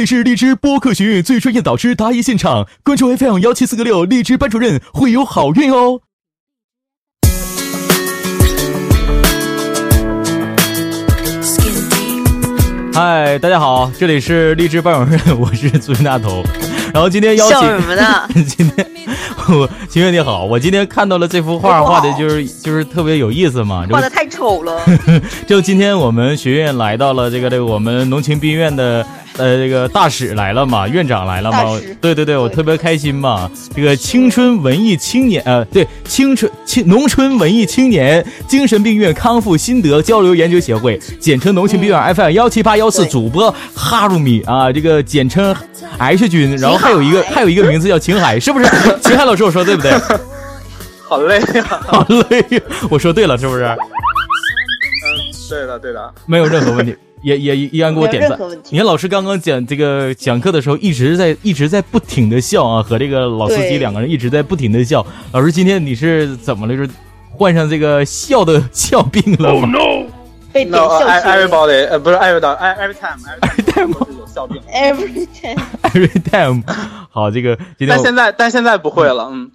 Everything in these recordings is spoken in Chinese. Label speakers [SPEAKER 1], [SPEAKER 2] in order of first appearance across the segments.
[SPEAKER 1] 这里是荔枝播客学院最专业导师答疑现场，关注 FM 幺七四个六，荔枝班主任会有好运哦。嗨，大家好，这里是荔枝班主任，我是朱云大头。然后今天邀请
[SPEAKER 2] 笑什么呢？
[SPEAKER 1] 今天 我秦月你好，我今天看到了这幅画，画的就是就是特别有意思嘛，就
[SPEAKER 2] 画的太丑了。
[SPEAKER 1] 就今天我们学院来到了这个这个我们农情病院的呃这个大使来了嘛，院长来了嘛，对对对，我特别开心嘛。这个青春文艺青年呃对青春青农村文艺青年精神病院康复心得交流研究协会，简称农情病院 FM 幺七八幺四主播哈鲁米啊，这个简称 H 君，然后还有一个还有一个名字叫秦海，是不是？秦海老师我说对不对？
[SPEAKER 3] 好累呀、
[SPEAKER 1] 好累呀，我说对了是不是？
[SPEAKER 3] 嗯，对的，对的。
[SPEAKER 1] 没有任何问题，也也依然给我点赞你看老师刚刚讲这个讲课的时候，一直在一直在不停的笑啊，和这个老司机两个人一直在不停的笑。老师今天你是怎么了？是患上这个笑的笑病了吗？
[SPEAKER 2] 被点
[SPEAKER 3] No,
[SPEAKER 2] 笑
[SPEAKER 3] everybody，呃，不是 everybody，every time，every time 有笑病。
[SPEAKER 2] every time。
[SPEAKER 1] Every time，好，这个今天
[SPEAKER 3] 但现在，但现在不会了，嗯。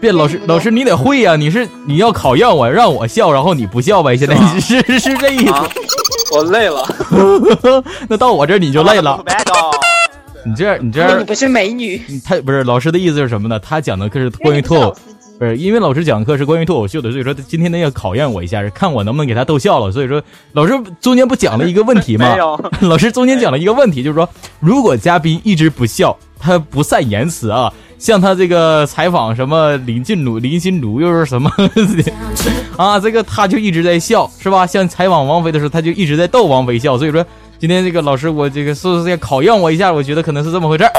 [SPEAKER 1] 别老师老师你得会呀、你是你要考验我，让我笑，然后你不笑呗？现在
[SPEAKER 3] 是
[SPEAKER 1] 是是是这意
[SPEAKER 3] 啊
[SPEAKER 1] 思。，
[SPEAKER 3] 我累了，
[SPEAKER 1] 那到我这儿你就累了。你这样你这样，
[SPEAKER 2] 你不是美女，
[SPEAKER 1] 他不是老师的意思是什么呢？他讲的课是关于脱口。不是，因为老师讲课是关于脱口秀的，所以说今天呢要考验我一下，看我能不能给他逗笑了。所以说，老师中间不讲了一个问题吗 老师中间讲了一个问题，就是说，如果嘉宾一直不笑，他不善言辞啊，像他这个采访什么林静茹、林心如又是什么 啊，这个他就一直在笑，是吧？像采访王菲的时候，他就一直在逗王菲笑。所以说，今天这个老师我这个是不是在考验我一下？我觉得可能是这么回事儿。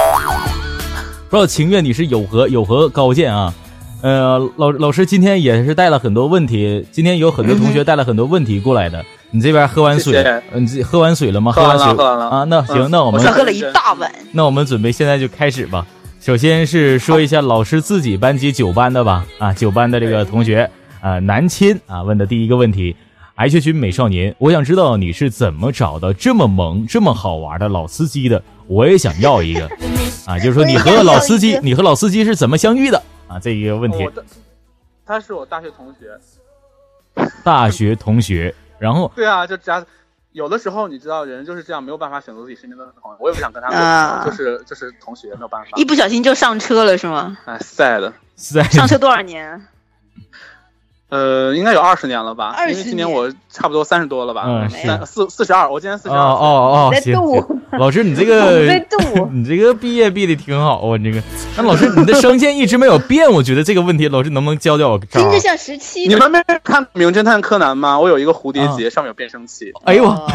[SPEAKER 1] 不知道情愿你是有何有何高见啊？呃，老老师今天也是带了很多问题，今天有很多同学带了很多问题过来的。你这边喝完水，你这喝完水了吗？
[SPEAKER 3] 喝完
[SPEAKER 1] 完水
[SPEAKER 3] 了喝完了
[SPEAKER 1] 啊。那行，
[SPEAKER 3] 嗯
[SPEAKER 1] 那我们
[SPEAKER 2] 我喝了一大碗。
[SPEAKER 1] 那我们准备现在就开始吧。首先是说一下老师自己班级九班的吧，啊，九班的这个同学啊，南亲啊问的第一个问题，癌学群美少年，我想知道你是怎么找到这么萌、这么好玩的老司机的？我也想要一个 啊，就是说你和老司机，你和老司机是怎么相遇的啊？这一个问题
[SPEAKER 3] 他是我大学同学。
[SPEAKER 1] 大学同学，然后
[SPEAKER 3] 对啊，就只要有的时候你知道，人就是这样，没有办法选择自己身边的朋友。我也不想跟他们，
[SPEAKER 2] 啊
[SPEAKER 3] 就是就是同学，没有办法
[SPEAKER 2] 一。不小心就上车了是吗？
[SPEAKER 3] 哎，sad。
[SPEAKER 2] 上车多少年？
[SPEAKER 3] 呃，应该有二十年了吧
[SPEAKER 2] ？20
[SPEAKER 3] 因为今年我差不多三十多了吧？
[SPEAKER 1] 嗯
[SPEAKER 3] 三四四十二，我今年四
[SPEAKER 1] 哦
[SPEAKER 3] 十二。
[SPEAKER 1] 哦哦，
[SPEAKER 2] 在
[SPEAKER 1] 行老师你这 个。你这个毕业毕的挺好啊，你这个。那老师，你的声线一直没有变，我觉得这个问题，老师能不能教教我
[SPEAKER 2] 听着？像十七。
[SPEAKER 3] 你们没看《名侦探柯南》吗？我有一个蝴蝶结，上面有变声器。
[SPEAKER 1] 哎呦我
[SPEAKER 2] 哦，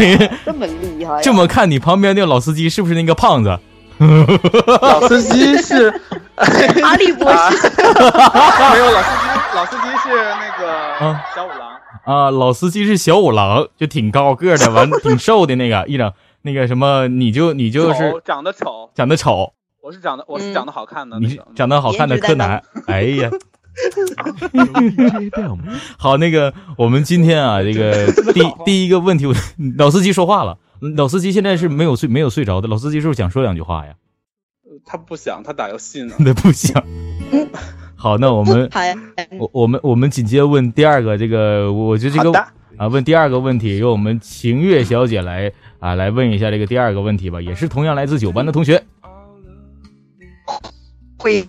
[SPEAKER 2] 这么厉害！
[SPEAKER 1] 这么看，你旁边那个老司机是不是那个胖子？
[SPEAKER 3] 老司机是
[SPEAKER 2] 阿笠博
[SPEAKER 3] 啊，
[SPEAKER 2] 士，
[SPEAKER 3] 没有老司机，老司机是那个
[SPEAKER 1] 啊
[SPEAKER 3] 小五郎。
[SPEAKER 1] 啊，老司机是小五郎，就挺高个儿的，完挺瘦的那个，一整那个什么，你就你就是
[SPEAKER 3] 丑长得丑，
[SPEAKER 1] 长得丑，
[SPEAKER 3] 我是长得我是
[SPEAKER 2] 嗯
[SPEAKER 3] 长得好看的
[SPEAKER 1] 你。长得好看的柯南。哎呀，好，那个我们今天啊，这个第第一个问题，我老司机说话了。老司机现在是没有睡没有睡着的，老司机是不是想说两句话呀？
[SPEAKER 3] 他不想，他打游戏呢。
[SPEAKER 1] 那不想。好，那我们
[SPEAKER 2] 好呀，
[SPEAKER 1] 我我们我们紧接着问第二个，这个我觉得这个，啊，问第二个问题，由我们晴月小姐来啊来问一下这个第二个问题吧，也是同样来自九班的同学，
[SPEAKER 2] 会。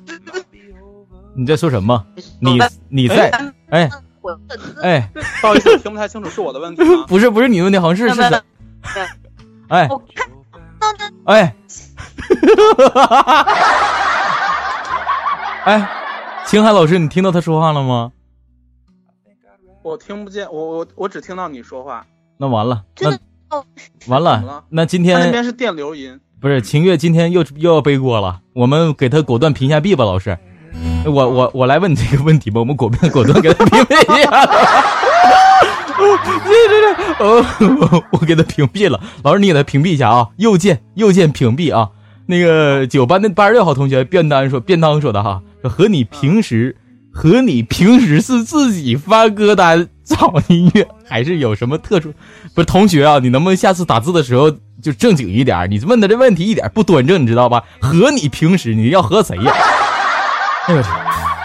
[SPEAKER 1] 你在说什么？你你在哎。哎，
[SPEAKER 3] 不好意思，听不太清楚，是我的问题吗？
[SPEAKER 1] 不是不是你的问题，好像是是的，哎。
[SPEAKER 2] 我看
[SPEAKER 1] 哎，哎，秦海老师，你听到他说话了吗？
[SPEAKER 3] 我听不见，我我我只听到你说话。
[SPEAKER 1] 那完了，那完了
[SPEAKER 3] 了，
[SPEAKER 1] 那今天
[SPEAKER 3] 他那边是电流音。
[SPEAKER 1] 不是秦月今天又又要背锅了，我们给他果断屏下币吧，老师。我我我来问你这个问题吧，我们果断果断给他屏蔽一下。这这这，哦，我 我给他屏蔽了，老师你给他屏蔽一下啊，右键右键屏蔽啊。那个九班的八十六号同学便当说便当说的哈，和你平时和你平时是自己发歌单找音乐，还是有什么特殊？不是同学啊，你能不能下次打字的时候就正经一点？你问的这问题一点不端正，你知道吧？和你平时你要和谁呀？哎呦我去！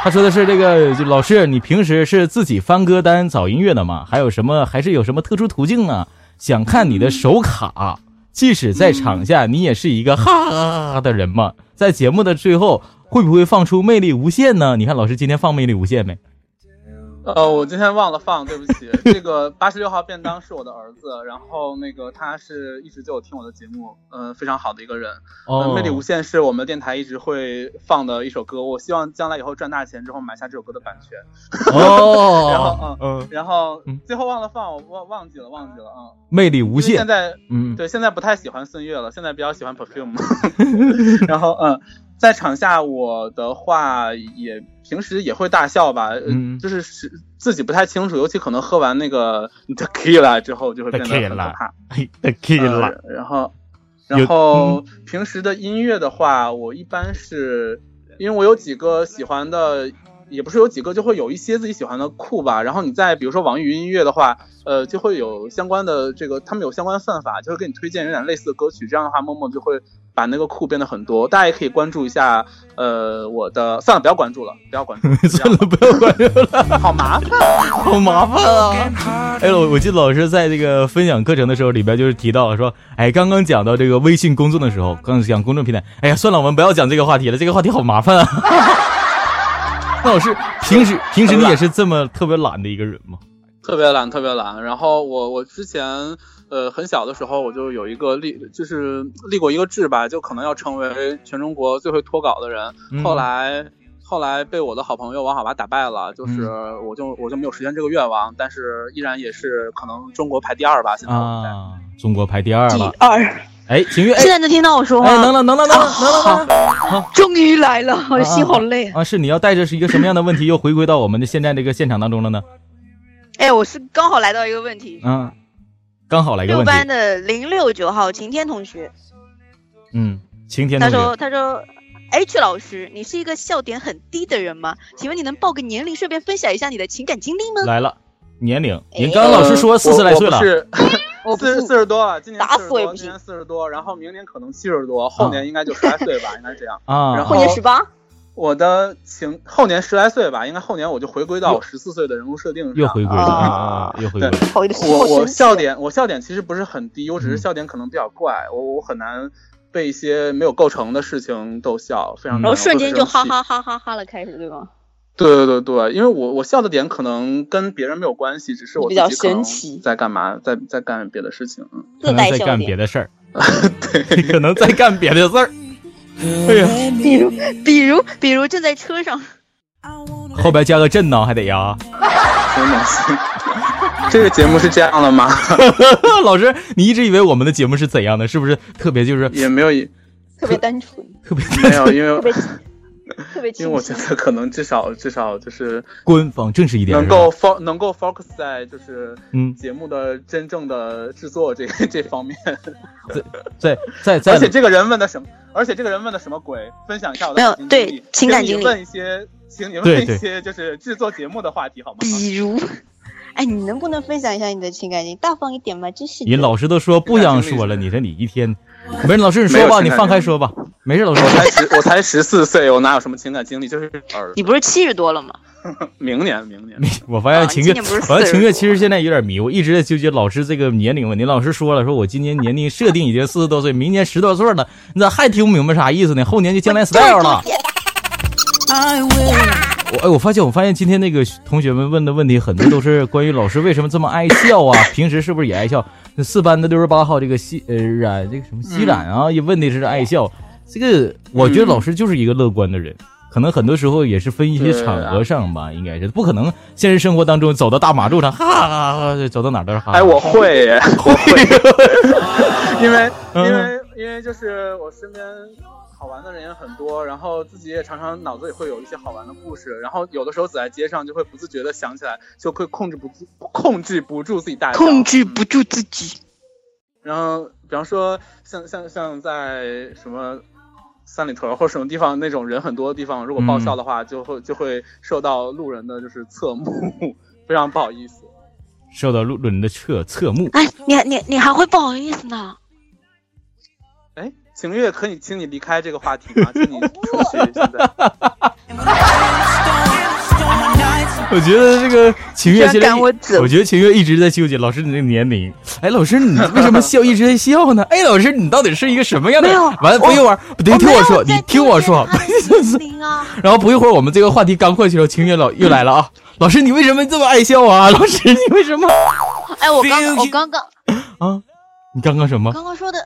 [SPEAKER 1] 他说的是这个，就老师，你平时是自己翻歌单找音乐的吗？还有什么？还是有什么特殊途径呢？想看你的手卡，即使在场下，你也是一个哈哈哈哈的人嘛？在节目的最后，会不会放出魅力无限呢？你看老师今天放魅力无限没？
[SPEAKER 3] 呃，我今天忘了放，对不起。这个八十六号便当是我的儿子，然后那个他是一直就有听我的节目，嗯、非常好的一个人。
[SPEAKER 1] 哦
[SPEAKER 3] 呃魅力无限是我们电台一直会放的一首歌，我希望将来以后赚大钱之后买下这首歌的版权。
[SPEAKER 1] 哦，
[SPEAKER 3] 然后
[SPEAKER 1] 嗯，
[SPEAKER 3] 然后
[SPEAKER 1] 嗯
[SPEAKER 3] 最后忘了放，我忘忘记了，忘记了啊。
[SPEAKER 1] 魅力无限
[SPEAKER 3] 现，在
[SPEAKER 1] 嗯，
[SPEAKER 3] 对，现在不太喜欢孙悦了，现在比较喜欢 Perfume。然后嗯，在场下我的话也平时也会大笑吧，呃
[SPEAKER 1] 嗯
[SPEAKER 3] 就是是自己不太清楚，尤其可能喝完那个 tequila 之后就会变得很可
[SPEAKER 1] Tequila
[SPEAKER 3] 怕。
[SPEAKER 1] 嘿的 K 了，
[SPEAKER 3] 呃然后然后
[SPEAKER 1] 嗯
[SPEAKER 3] 平时的音乐的话，我一般是因为我有几个喜欢的。也不是有几个，就会有一些自己喜欢的库吧。然后你在比如说网易云音乐的话，呃，就会有相关的这个，他们有相关的算法，就会给你推荐有点类似的歌曲。这样的话，默默就会把那个库变得很多。大家也可以关注一下，呃，我的算了，不要关注了，不要关注，
[SPEAKER 1] 算了，不要关注了，
[SPEAKER 3] 好麻烦。
[SPEAKER 1] 好麻烦啊！哎，我我记得老师在这个分享课程的时候，里边就是提到说，哎，刚刚讲到这个微信公众的时候，刚讲公众平台，哎呀，算了，我们不要讲这个话题了，这个话题好麻烦啊。那 老师平时平时你也是这么特别懒的一个人吗？
[SPEAKER 3] 特别懒，特别懒。然后我我之前呃很小的时候，我就有一个立，就是立过一个志吧，就可能要成为全中国最会脱稿的人。
[SPEAKER 1] 嗯
[SPEAKER 3] 后来后来被我的好朋友王小娃打败了，就是
[SPEAKER 1] 嗯
[SPEAKER 3] 我就我就没有实现这个愿望，但是依然也是可能中国排第二吧。现在在。
[SPEAKER 1] 啊，中国排第二
[SPEAKER 2] 第
[SPEAKER 1] 了。
[SPEAKER 2] 二，
[SPEAKER 1] 哎，晴月，哎
[SPEAKER 2] 现在能听到我说
[SPEAKER 1] 哎，能
[SPEAKER 2] 话？
[SPEAKER 1] 了，能了，能了，能了，能了。
[SPEAKER 2] 终于来了，我的心好累啊！
[SPEAKER 1] 啊，是你要带着是一个什么样的问题又回归到我们的现在这个现场当中了呢？
[SPEAKER 2] 哎，我是刚好来到一个问题，
[SPEAKER 1] 嗯，刚好来个问题。
[SPEAKER 2] 六班的零六九号晴天同学，
[SPEAKER 1] 嗯，晴天同学
[SPEAKER 2] 他说，他说。H 老师，你是一个笑点很低的人吗？请问你能报个年龄，顺便分享一下你的情感经历吗？
[SPEAKER 1] 来了，年龄，
[SPEAKER 2] 哎
[SPEAKER 1] 您刚刚老师说四十来岁了
[SPEAKER 3] 我 我不，是四十四十多了，今年
[SPEAKER 2] 打
[SPEAKER 3] 四十多，
[SPEAKER 2] 死我也不信
[SPEAKER 3] 今年四十多，然后明年可能七十多，后年应该就十来岁吧，应该这样。
[SPEAKER 1] 啊，
[SPEAKER 3] 然后
[SPEAKER 2] 后年十八，
[SPEAKER 3] 我的情后年十来岁吧，应该后年我就回归到我十四岁的人物设定上。
[SPEAKER 1] 又回归了
[SPEAKER 2] 啊
[SPEAKER 1] 啊，又回归
[SPEAKER 3] 我笑点我笑点其实不是很低，我只是
[SPEAKER 1] 嗯
[SPEAKER 3] 笑点可能比较怪，我我很难被一些没有构成的事情逗笑，非常。
[SPEAKER 2] 然后瞬间就哈
[SPEAKER 3] 哈。
[SPEAKER 2] 哈哈哈哈了，开始对吗？
[SPEAKER 3] 对对对对，因为我我笑的点可能跟别人没有关系，只是我
[SPEAKER 2] 比较
[SPEAKER 3] 自己可能
[SPEAKER 2] 神奇
[SPEAKER 3] 在干嘛，在在干别的事情。嗯，
[SPEAKER 1] 可能在
[SPEAKER 2] 自带笑点，
[SPEAKER 1] 干别的事儿，可能在干别的事儿。哎呀，
[SPEAKER 2] 比如比如比如正在车上，
[SPEAKER 1] 后边加个震呢，还得呀。
[SPEAKER 3] 这个节目是这样的吗？
[SPEAKER 1] 老师，你一直以为我们的节目是怎样的？是不是特别就是
[SPEAKER 3] 也没有，
[SPEAKER 2] 特别单纯，
[SPEAKER 1] 特别没
[SPEAKER 3] 有，因为
[SPEAKER 2] 特别
[SPEAKER 3] 因为我觉。得可能至少至少就是
[SPEAKER 1] 官方正式一点？
[SPEAKER 3] 能够 fo 能够 focus 在就是
[SPEAKER 1] 嗯，
[SPEAKER 3] 节目的真正的制作这 这方面。
[SPEAKER 1] 在在在
[SPEAKER 3] 而且这个人问的什么？而且这个人问的什么鬼？分享一下我的
[SPEAKER 2] 没有
[SPEAKER 3] 感经
[SPEAKER 2] 对
[SPEAKER 3] 历请你
[SPEAKER 2] 情感经历
[SPEAKER 3] 问一些，请你问一些就是制作节目的话题好吗？
[SPEAKER 2] 比如，哎，你能不能分享一下你的情感经历？大方一点嘛，真是
[SPEAKER 1] 你。老师都说不想说了，你说你一天，没事，老师你说吧，你放开说吧，没事，老师
[SPEAKER 3] 我才十，我才十四岁，我哪有什么情感经历？就是儿
[SPEAKER 2] 你不是七十多了吗？
[SPEAKER 3] 明年，明年。
[SPEAKER 1] 我发现
[SPEAKER 2] 啊
[SPEAKER 1] 晴月，我发现
[SPEAKER 2] 40
[SPEAKER 1] 晴月其实现在有点迷，我一直在纠结老师这个年龄问题。老师说了，说我今年年龄设定已经四十多岁，明年十多岁了，你咋还听不明白啥意思呢？后年就将来 style 了。我 哎，我发现，我发现今天那个同学们问的问题很多都是关于老师为什么这么爱笑啊？平时是不是也爱笑？那四班的六十八号这个西呃冉这个什么西染啊，也问的是爱笑。这个我觉得老师就是一个乐观的人，可能很多时候也是分一些场合上吧，应该是不可能现实生活当中走到大马路上哈哈哈哈，走到哪儿都是哈哈。
[SPEAKER 3] 哎，我会，我会，因为因
[SPEAKER 1] 嗯
[SPEAKER 3] 为因为就是我身边好玩的人也很多，然后自己也常常脑子里会有一些好玩的故事，然后有的时候走在街上就会不自觉的想起来，就会控制不住控制不住自己大笑，
[SPEAKER 2] 控制不住自己。
[SPEAKER 3] 然后，比方说像像像在什么三里屯或者什么地方那种人很多的地方，如果爆笑的话，就会就会受到路人的就是侧目，非常不好意思。
[SPEAKER 1] 受到路人的侧侧目。
[SPEAKER 2] 哎，你你你还会不好意思呢？
[SPEAKER 3] 哎，晴月，可以请你离开这个话题吗？请你出去。现在，
[SPEAKER 1] 我觉得这个晴月现在，
[SPEAKER 2] 我
[SPEAKER 1] 我觉得晴月一直在纠结老师你这个年龄。哎，老师你为什么笑一直在笑呢？哎，老师你到底是一个什么样的人？完了，不一会儿，不对，听我说，你听我说。然后不一会儿，我们这个话题刚过去了，晴月老又来了啊！老师，你为什么这么爱笑啊？老师，你为什么
[SPEAKER 2] 哎，我刚我刚刚
[SPEAKER 1] 啊？你刚刚什么？
[SPEAKER 2] 刚刚说的，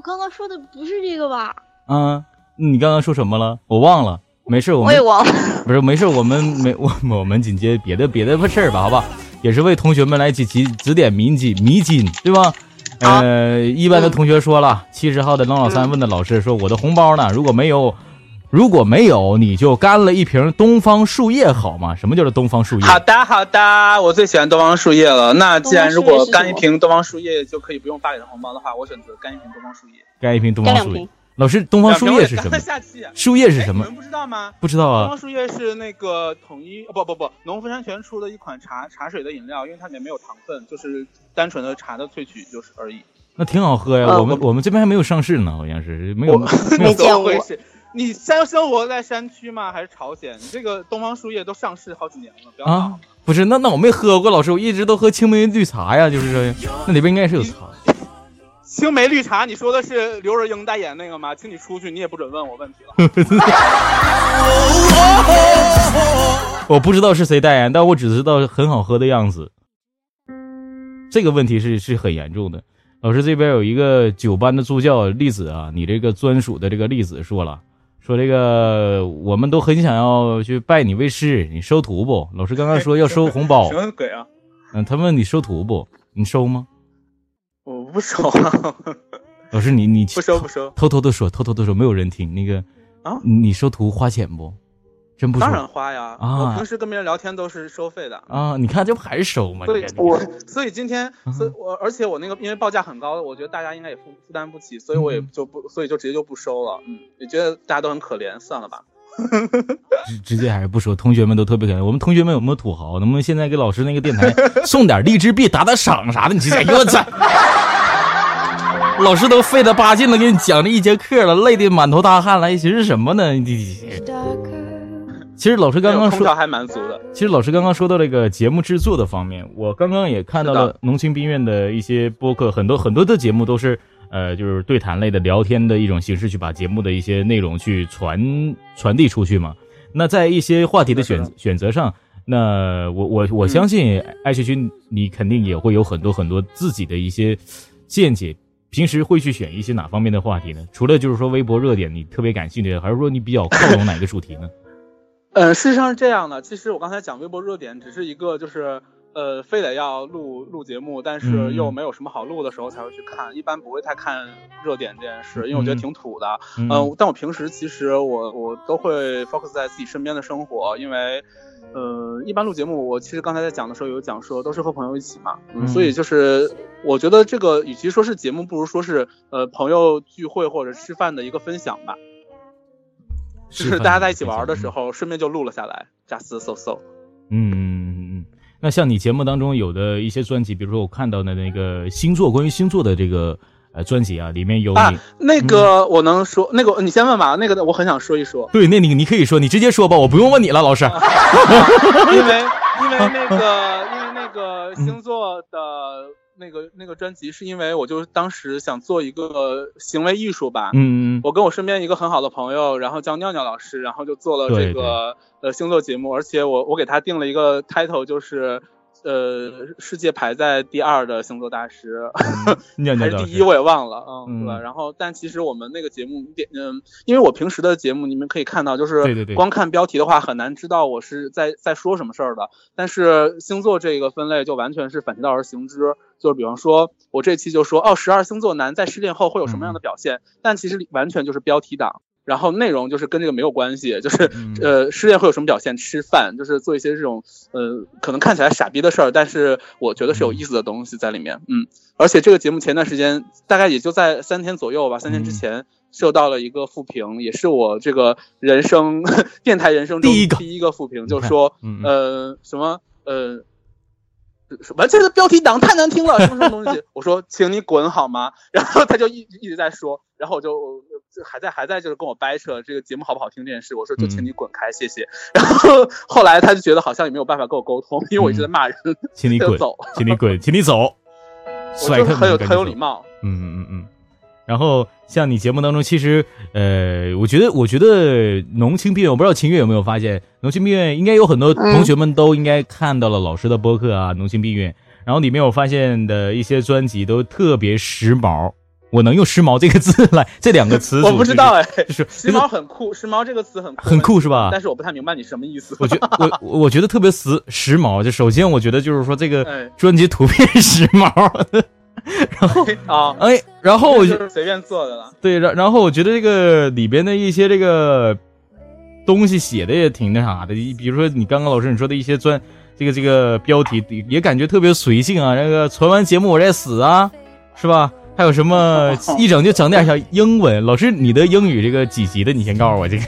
[SPEAKER 2] 我刚刚说的不是这个吧？
[SPEAKER 1] 啊？你刚刚说什么了？我忘了。没事，我们
[SPEAKER 2] 我也忘了。
[SPEAKER 1] 不是没事，我们没我我们紧接别的别的事儿吧，好吧？也是为同学们来指指指点迷津迷津，对吧？呃，一班的同学说了，七十号的龙老三问的老师说，我的红包呢？如果没有，如果没有，你就干了一瓶东方树叶好吗？什么叫做东方树叶？
[SPEAKER 3] 好的好的，我最喜欢东方树叶了。那既然如果干一瓶东方树叶就可以不用发给他红包的话，我选择干一瓶东方树叶。
[SPEAKER 1] 干一瓶东方树叶。老师，东方树叶是什么？
[SPEAKER 3] 下期啊
[SPEAKER 1] 树叶是什么？
[SPEAKER 3] 哎你？们不知道吗？
[SPEAKER 1] 不知道啊
[SPEAKER 3] 东方。树叶是那个统一哦不不不，农夫山泉出的一款茶茶水的饮料，因为它里面没有糖分，就是单纯的茶的萃取就是而已。
[SPEAKER 1] 那挺好喝呀。
[SPEAKER 2] 呃
[SPEAKER 1] 我们我们这边还没有上市呢，好像是没有没
[SPEAKER 2] 没
[SPEAKER 1] 有。
[SPEAKER 2] 见过
[SPEAKER 3] 怎么回事？你山生活在山区吗？还是朝鲜？你这个东方树叶都上市好几年了，不要闹。
[SPEAKER 1] 啊，不是，那那我没喝过，老师，我一直都喝青梅绿茶呀，就是说，那里边应该是有茶。
[SPEAKER 3] 青梅绿茶，你说的是刘若英代言那个吗？请你出去，你也不准问我问题了。
[SPEAKER 1] 我不知道是谁代言，但我只知道很好喝的样子。这个问题是是很严重的。老师这边有一个九班的助教栗子啊，你这个专属的这个栗子说了，说这个我们都很想要去拜你为师，你收徒不？老师刚刚说要收红包
[SPEAKER 3] 什，么鬼啊？
[SPEAKER 1] 嗯，他问你收徒不？你收吗？
[SPEAKER 3] 我不收啊，
[SPEAKER 1] 老师你你
[SPEAKER 3] 不收不收。
[SPEAKER 1] 偷偷的说，偷偷的说，没有人听。那个
[SPEAKER 3] 啊
[SPEAKER 1] 你收徒花钱不？真不收
[SPEAKER 3] 当然花呀，
[SPEAKER 1] 啊
[SPEAKER 3] 我平时跟别人聊天都是收费的。
[SPEAKER 1] 啊！你看这不还是收吗？
[SPEAKER 3] 所以我所以今天，
[SPEAKER 1] 嗯
[SPEAKER 3] 所以我而且我那个因为报价很高，我觉得大家应该也负负担不起，所以我也
[SPEAKER 1] 嗯
[SPEAKER 3] 就不，所以就直接就不收了。嗯，也觉得大家都很可怜，算了吧。
[SPEAKER 1] 直直接还是不说，同学们都特别可怜。我们同学们有没有土豪？能不能现在给老师那个电台 送点荔枝币、打打赏啥的？你这哎呦我操！老师都费了八劲的，给你讲这一节课了，累得满头大汗了，还寻思什么呢？你其实老师刚刚说，
[SPEAKER 3] 空调还蛮足的。
[SPEAKER 1] 其实老师刚刚说到这个节目制作的方面，我刚刚也看到了农青兵院的一些播客，很多很多的节目都是呃，就是对谈类的聊天的一种形式，去把节目的一些内容去传传递出去嘛。那在一些话题的选
[SPEAKER 3] 的
[SPEAKER 1] 选择上，那我我我
[SPEAKER 3] 嗯
[SPEAKER 1] 相信艾学军你肯定也会有很多很多自己的一些见解。平时会去选一些哪方面的话题呢？除了就是说微博热点你特别感兴趣的，还是说你比较 靠拢哪个主题呢？
[SPEAKER 3] 嗯，事实上是这样的。其实我刚才讲微博热点，只是一个就是呃，非得要录录节目，但是
[SPEAKER 1] 嗯
[SPEAKER 3] 又没有什么好录的时候才会去看，一般不会太看热点这件事，因为我觉得挺土的。
[SPEAKER 1] 嗯
[SPEAKER 3] 嗯，但我平时其实我我都会 focus 在自己身边的生活，因为，呃，一般录节目，我其实刚才在讲的时候有讲说都是和朋友一起嘛，所以就是我觉得这个与其说是节目，不如说是呃朋友聚会或者吃饭的一个分享吧，就是大家在一起玩的时候，顺便就录了下来，just so so。
[SPEAKER 1] 嗯，嗯嗯嗯。那像你节目当中有的一些专辑，比如说我看到的那个星座，关于星座的这个呃专辑啊，里面有你、
[SPEAKER 3] 啊，那个我能说，那个你先问吧，那个我很想说一说，
[SPEAKER 1] 对，那你你可以说，你直接说吧，我不用问你了，老师。
[SPEAKER 3] 因为因为那个因为那个星座的那个那个专辑，是因为我就当时想做一个行为艺术吧。
[SPEAKER 1] 嗯嗯
[SPEAKER 3] 我跟我身边一个很好的朋友，然后叫尿尿老师，然后就做了这个呃星座节目，而且我我给他定了一个 title，就是呃世界排在第二的星座大师，还是第一我也忘了，嗯，
[SPEAKER 1] 嗯
[SPEAKER 3] 对。然后但其实我们那个节目点，嗯，因为我平时的节目你们可以看到，就是
[SPEAKER 1] 对对对
[SPEAKER 3] 光看标题的话很难知道我是在在说什么事儿的。但是星座这个分类就完全是反其道而行之，就是比方说我这期就说哦，十二星座男在失恋后会有什么样的表现，但其实完全就是标题党。然后内容就是跟这个没有关系，就是、
[SPEAKER 1] 嗯
[SPEAKER 3] 呃失恋会有什么表现？吃饭，就是做一些这种呃可能看起来傻逼的事儿，但是我觉得是有意思的东西在里面。嗯，而且这个节目前段时间大概也就在三天左右吧，三天之
[SPEAKER 1] 嗯
[SPEAKER 3] 前受到了一个负评，也是我这个人生 电台人生中
[SPEAKER 1] 第一个
[SPEAKER 3] 第一个负评，就说呃什么呃完全的标题党太难听了，什么什么东西？我说，请你滚好吗？然后他就一一直在说，然后我就就还在还在就是跟我掰扯这个节目好不好听这件事。我说，就请你滚开，谢谢。然后后来他就觉得好像也没有办法跟我沟通，因为我一直在骂人，
[SPEAKER 1] 请你滚，
[SPEAKER 3] 走，
[SPEAKER 1] 请你滚，请你走。
[SPEAKER 3] 我就很有很有礼貌。
[SPEAKER 1] 嗯嗯嗯嗯。然后像你节目当中，其实呃，我觉得我觉得浓情蜜月，我不知道秦月有没有发现，浓情蜜月应该有很多同学们都应该看到了老师的播客啊，浓情蜜月。然后里面我发现的一些专辑都特别时髦，我能用“时髦”这个字来这两个词？
[SPEAKER 3] 我不知道哎，
[SPEAKER 1] 就是
[SPEAKER 3] 时髦很酷，时髦这个词很
[SPEAKER 1] 很酷是吧？
[SPEAKER 3] 但是我不太明白你什么意思。
[SPEAKER 1] 我觉我我觉得特别时时髦，就首先我觉得就是说这个专辑图片时髦，然后
[SPEAKER 3] 啊
[SPEAKER 1] 哎，然后我就
[SPEAKER 3] 随便做的了。
[SPEAKER 1] 对，然然后我觉得这个里边的一些这个东西写的也挺那啥的，比如说你刚刚老师你说的一些专。这个这个标题也感觉特别随性啊！那个传完节目我再死啊，是吧？还有什么 一整就整点小英文？老师，你的英语这个几级的？你先告诉我这个。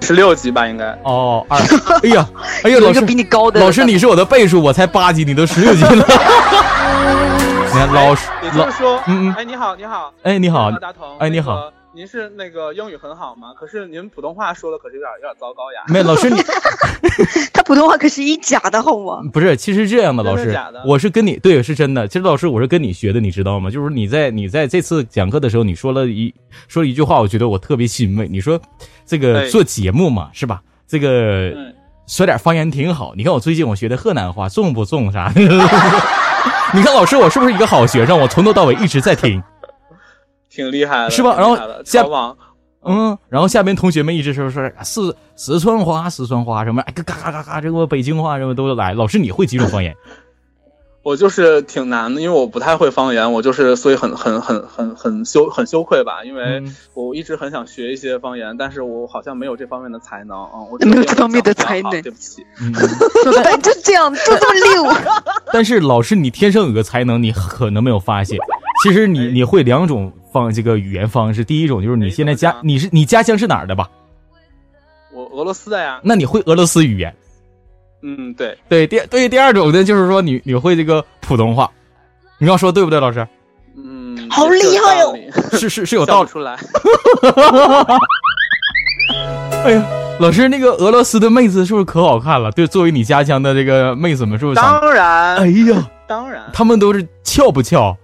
[SPEAKER 3] 十六级吧，应该。
[SPEAKER 1] 哦，二。哎呀，哎呀，老师
[SPEAKER 2] 比你高的。
[SPEAKER 1] 老师，你是我的倍数，我才八级，你都十六级了。你看，老师，
[SPEAKER 3] 也就是说，
[SPEAKER 1] 嗯嗯。
[SPEAKER 3] 哎，你好，你好。
[SPEAKER 1] 哎，你好。
[SPEAKER 3] 大同。
[SPEAKER 1] 哎，你好。
[SPEAKER 3] 您是那个英语很好吗？可是您普通话说的可是有点有点糟糕呀。
[SPEAKER 1] 没，老师你，
[SPEAKER 2] 他普通话可是一假的好吗？
[SPEAKER 1] 不是，其实这样的，老师，
[SPEAKER 3] 假的。
[SPEAKER 1] 我是跟你对，是真的。其实老师，我是跟你学的，你知道吗？就是你在你在这次讲课的时候，你说了一说了一句话，我觉得我特别欣慰。你说这个做节目嘛，是吧？这个说点方言挺好。你看我最近我学的河南话，重不重啥的？你看老师，我是不是一个好学生？我从头到尾一直在听。
[SPEAKER 3] 挺厉害的，
[SPEAKER 1] 是吧？然后下
[SPEAKER 3] 网，
[SPEAKER 1] 嗯，然后下边同学们一直说说四四川话、四川话什么，哎嘎嘎嘎嘎，这个北京话什么都来。老师，你会几种方言？
[SPEAKER 3] 我就是挺难的，因为我不太会方言，我就是所以很很很很很羞很羞愧吧，因为我一直很想学一些方言，但是我好像没有这方面的才能啊，我
[SPEAKER 2] 没有这方面的才能，
[SPEAKER 3] 对不起。
[SPEAKER 2] 对，就这样，就这么溜。
[SPEAKER 1] 但是老师，你天生有个才能，你可能没有发现，其实你你会两种。方这个语言方式，第一种就是你现在家你是你家乡是哪儿的吧？
[SPEAKER 3] 我俄罗斯的呀。
[SPEAKER 1] 那你会俄罗斯语言？
[SPEAKER 3] 嗯，对
[SPEAKER 1] 对。第对第二种呢，就是说你你会这个普通话，你要说对不对，老师？
[SPEAKER 3] 嗯，
[SPEAKER 2] 好厉害哟！
[SPEAKER 1] 是是是有道理
[SPEAKER 3] 出来。
[SPEAKER 1] 哎呀，老师，那个俄罗斯的妹子是不是可好看了？对，作为你家乡的这个妹子们，是不是？
[SPEAKER 3] 当然。
[SPEAKER 1] 哎呀，
[SPEAKER 3] 当然。
[SPEAKER 1] 他们都是翘不俏？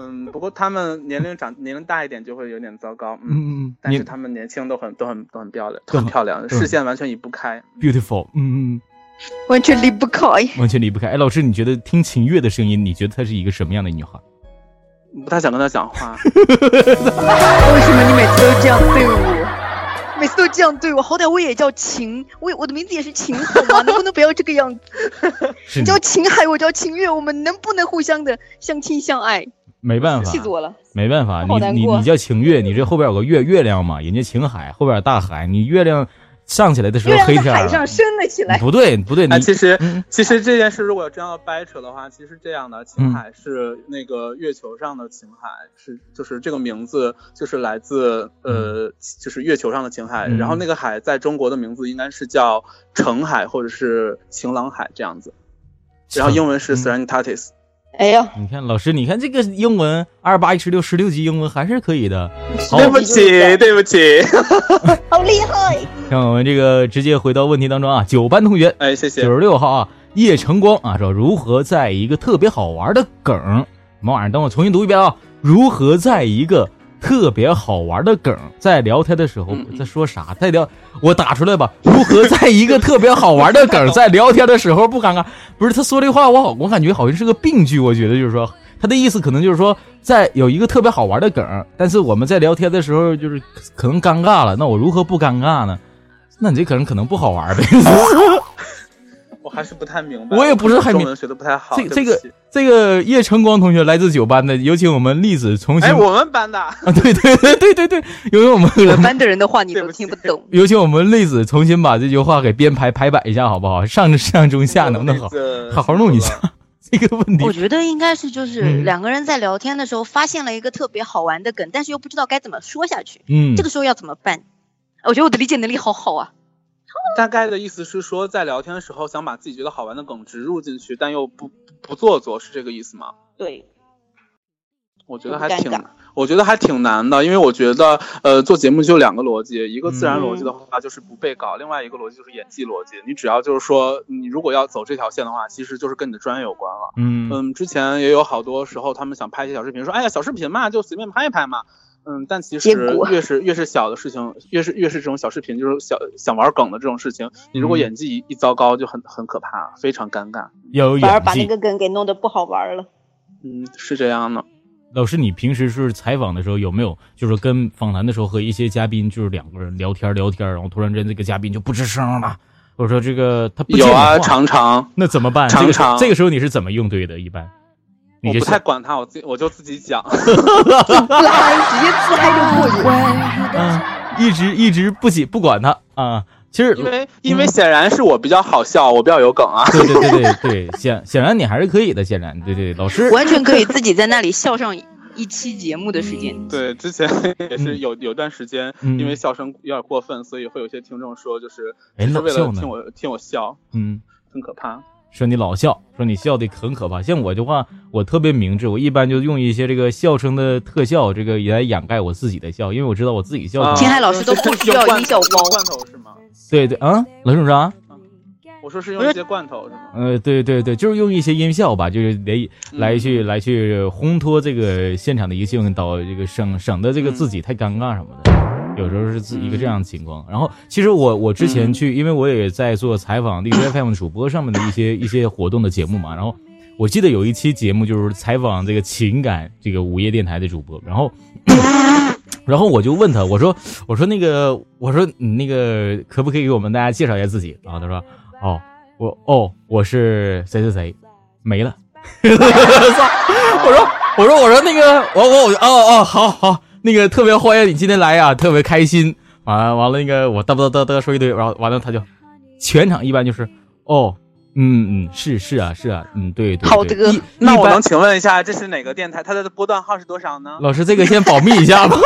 [SPEAKER 3] 嗯，不过他们年龄长 年龄大一点就会有点糟糕，
[SPEAKER 1] 嗯嗯，
[SPEAKER 3] 但是他们年轻都很都很都很漂亮，都很漂亮，视线完全移不开
[SPEAKER 1] ，beautiful，嗯嗯，
[SPEAKER 2] 完全离不开，
[SPEAKER 1] 完全离不开。哎，老师，你觉得听秦月的声音，你觉得她是一个什么样的女孩？
[SPEAKER 3] 不太想跟她讲话。
[SPEAKER 2] 为什么你每次都这样对我？每次都这样对我，好歹我也叫秦，我我的名字也是秦好吗？能不能不要这个样子？你叫秦海，我叫秦月，我们能不能互相的相亲相爱？
[SPEAKER 1] 没办法，
[SPEAKER 2] 气死我了！
[SPEAKER 1] 没办法，你你你叫晴月，你这后边有个月月亮嘛，人家晴海后边大海，你月亮上起来的时候黑天，
[SPEAKER 2] 海上升了起来。
[SPEAKER 1] 不对不对，你
[SPEAKER 3] 其实其实这件事如果真要掰扯的话，其实这样的晴海是那个月球上的晴海，是就是这个名字就是来自呃就是月球上的晴海，然后那个海在中国的名字应该是叫澄海或者是晴朗海这样子，然后英文是 Serenitatis。
[SPEAKER 2] 哎呀，
[SPEAKER 1] 你看老师，你看这个英文二八一十六十六级英文还是可以的。
[SPEAKER 3] 对不起，对不起，
[SPEAKER 2] 好厉害。
[SPEAKER 1] 让我们这个直接回到问题当中啊，九班同学，
[SPEAKER 3] 哎，谢谢。
[SPEAKER 1] 九十六号啊，叶晨光啊，说如何在一个特别好玩的梗，什么玩意儿？等我重新读一遍啊，如何在一个。特别好玩的梗，在聊天的时候在说啥？在聊我打出来吧。如何在一个特别好玩的梗在聊天的时候不尴尬？不是他说这话，我好我感觉好像是个病句。我觉得就是说他的意思可能就是说，在有一个特别好玩的梗，但是我们在聊天的时候就是可能尴尬了。那我如何不尴尬呢？那你这梗可能不好玩呗。
[SPEAKER 3] 我还是不太明白，
[SPEAKER 1] 我也不是很明
[SPEAKER 3] 白，学的不太好。
[SPEAKER 1] 这这个这个叶晨光同学来自九班的，有请我们栗子重新。哎，
[SPEAKER 3] 我们班的啊，
[SPEAKER 1] 对对对对对对，有请我们
[SPEAKER 2] 班的人的话你都听不懂。
[SPEAKER 1] 有请我们栗子重新把这句话给编排排版一下，好不好？上上中下能不能好？好好弄一下这个问题。
[SPEAKER 2] 我觉得应该是就是两个人在聊天的时候发现了一个特别好玩的梗，但是又不知道该怎么说下去。嗯，这个时候要怎么办？我觉得我的理解能力好好啊。
[SPEAKER 3] 大概的意思是说，在聊天的时候想把自己觉得好玩的梗植入进去，但又不不做作，是这个意思吗？
[SPEAKER 2] 对，
[SPEAKER 3] 我觉得还挺我觉得还挺难的，因为我觉得，呃，做节目就两个逻辑，一个自然逻辑的话就是不被搞，另外一个逻辑就是演技逻辑。你只要就是说，你如果要走这条线的话，其实就是跟你的专业有关了。
[SPEAKER 1] 嗯
[SPEAKER 3] 嗯，之前也有好多时候，他们想拍一些小视频，说，哎呀，小视频嘛，就随便拍一拍嘛。嗯，但其实越是越是小的事情，越是越是这种小视频，就是小想玩梗的这种事情，你如果
[SPEAKER 1] 嗯
[SPEAKER 3] 演技一一糟糕，就很很可怕，非常尴尬。
[SPEAKER 1] 要有演技。
[SPEAKER 2] 反而把那个梗给弄得不好玩了。
[SPEAKER 3] 嗯，是这样的。
[SPEAKER 1] 老师，你平时是采访的时候有没有，就是跟访谈的时候和一些嘉宾就是两个人聊天聊天，然后突然间这个嘉宾就不吱声了，或者说这个他
[SPEAKER 3] 有啊，常常。
[SPEAKER 1] 那怎么办？
[SPEAKER 3] 常常
[SPEAKER 1] 这个时候你是怎么应对的？一般你
[SPEAKER 3] 我不太管他，我自我就自己讲。
[SPEAKER 2] 自嗨，直接自嗨就过去了。
[SPEAKER 1] 嗯，一直一直不紧不管他啊。其实
[SPEAKER 3] 因为因为显然是我比较好笑，我比较有梗啊。
[SPEAKER 1] 对对对对对，显显然你还是可以的，显然对对，老师
[SPEAKER 2] 完全可以自己在那里笑上一期节目的时间。
[SPEAKER 3] 对，之前也是有有段时间，
[SPEAKER 1] 嗯
[SPEAKER 3] 因为笑声有点过分，所以会有些听众说，就是
[SPEAKER 1] 哎
[SPEAKER 3] 只是为了听我听我笑，
[SPEAKER 1] 嗯。
[SPEAKER 3] 很可怕。
[SPEAKER 1] 说你老笑，说你笑的很可怕。像我的话，我特别明智，我一般就用一些这个笑声的特效，这个来掩盖我自己的笑，因为我知道我自己笑
[SPEAKER 3] 啊
[SPEAKER 1] 可能。
[SPEAKER 2] 青海老师都不需要音效包
[SPEAKER 3] 罐头是吗？
[SPEAKER 1] 对对啊，老师说啥？
[SPEAKER 3] 我说是用一些罐头是吗？
[SPEAKER 1] 呃，对对对，就是用一些音效吧，就是来来去来去烘托这个现场的一个气氛，导这个省省得这个自己太尴尬什么的。有时候是自一个这样的情况。然后，其实我我之前去，因为我也在做采访荔枝 FM 主播上面的一些一些活动的节目嘛。然后，我记得有一期节目就是采访这个情感这个午夜电台的主播，然后。然后我就问他，我说，我说那个，我说你那个可不可以给我们大家介绍一下自己？然后他说，哦，我哦，我是谁谁谁，没了。我说，我说，我说那个，我我我，哦哦，好好，那个特别欢迎你今天来呀，特别开心。完了完了，那个我嘚嘚嘚嘚说一堆，然后完了他就全场一般就是，哦，嗯嗯，是是啊是啊，嗯对对。
[SPEAKER 2] 好的
[SPEAKER 3] 那我能请问一下，这是哪个电台？它的波段号是多少呢？
[SPEAKER 1] 老师，这个先保密一下吧。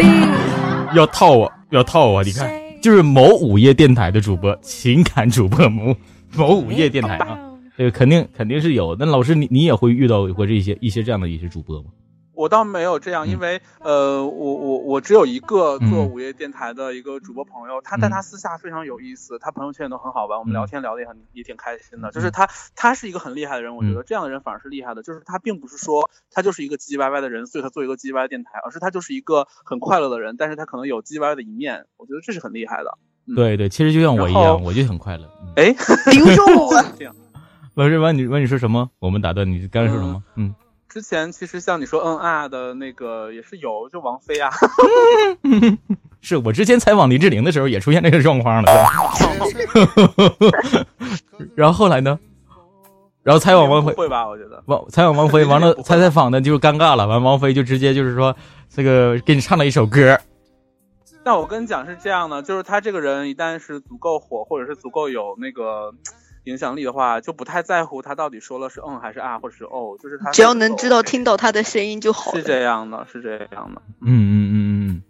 [SPEAKER 1] 要套我，要套我！你看，就是某午夜电台的主播，情感主播某某午夜电台啊，这个肯定肯定是有。那老师，你你也会遇到过这些一些这样的一些主播吗？
[SPEAKER 3] 我倒没有这样，因为呃，我我我只有一个做
[SPEAKER 1] 嗯
[SPEAKER 3] 午夜电台的一个主播朋友，他但
[SPEAKER 1] 嗯
[SPEAKER 3] 他私下非常有意思，他朋友圈也都很好玩，我们
[SPEAKER 1] 嗯
[SPEAKER 3] 聊天聊的也很也挺开心的。就是他他是一个很厉害的人，我觉
[SPEAKER 1] 嗯
[SPEAKER 3] 得这样的人反而是厉害的，就是他并不是说他就是一个唧唧歪歪的人，所以他做一个唧唧歪歪的电台，而是他就是一个很快乐的人，但是他可能有唧唧歪歪的一面，我觉得这是很厉害的。嗯
[SPEAKER 1] 对对，其实就像我一样，我就很快乐。嗯
[SPEAKER 3] 哎，
[SPEAKER 2] 比如说我，
[SPEAKER 3] 这样。
[SPEAKER 1] 老师，完你完你说什么？我们打断你，刚才说什么？嗯，
[SPEAKER 3] 之前其实像你说嗯啊的那个也是有，就王菲啊，
[SPEAKER 1] 是我之前采访林志玲的时候也出现这个状况了。然后后来呢？然后采访王菲，
[SPEAKER 3] 会吧？我觉得
[SPEAKER 1] 王采访王菲，完了 采采访的就尴尬了，完王菲就直接就是说这个给你唱了一首歌，
[SPEAKER 3] 那我跟你讲是这样的，就是他这个人一旦是足够火，或者是足够有那个影响力的话，就不太在乎他到底说了是嗯还是啊，或者是哦，就是他
[SPEAKER 2] 只要能知道听到他的声音就好
[SPEAKER 3] 是。这样的，是这样的。
[SPEAKER 1] 嗯嗯嗯嗯嗯。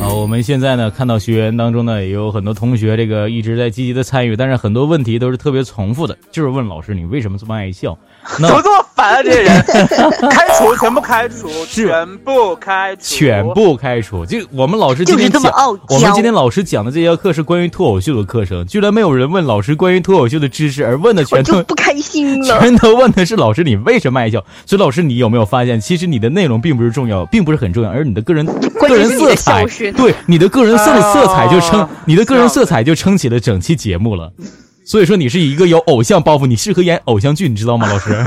[SPEAKER 1] 好，我们现在呢看到学员当中呢也有很多同学这个一直在积极的参与，但是很多问题都是特别重复的，就是问老师你为什么这么爱笑？那
[SPEAKER 3] 怎么这啊？这些人，开除，全部开除，全部开除，
[SPEAKER 1] 全部开除。就我们老师今天
[SPEAKER 2] 就是这么
[SPEAKER 1] 讲，我们今天老师讲的这节课是关于脱口秀的课程，居然没有人问老师关于脱口秀的知识，而问的全都
[SPEAKER 2] 不开心了。
[SPEAKER 1] 全都问的是老师你为什么爱笑。所以老师你有没有发现，其实你的内容并不是重要，并不是很重要，而你的个人个人色彩对你的个人色
[SPEAKER 3] 啊
[SPEAKER 1] 色彩就撑你的个人色彩就撑起了整期节目了。所以说你是一个有偶像包袱，你适合演偶像剧，你知道吗，老师？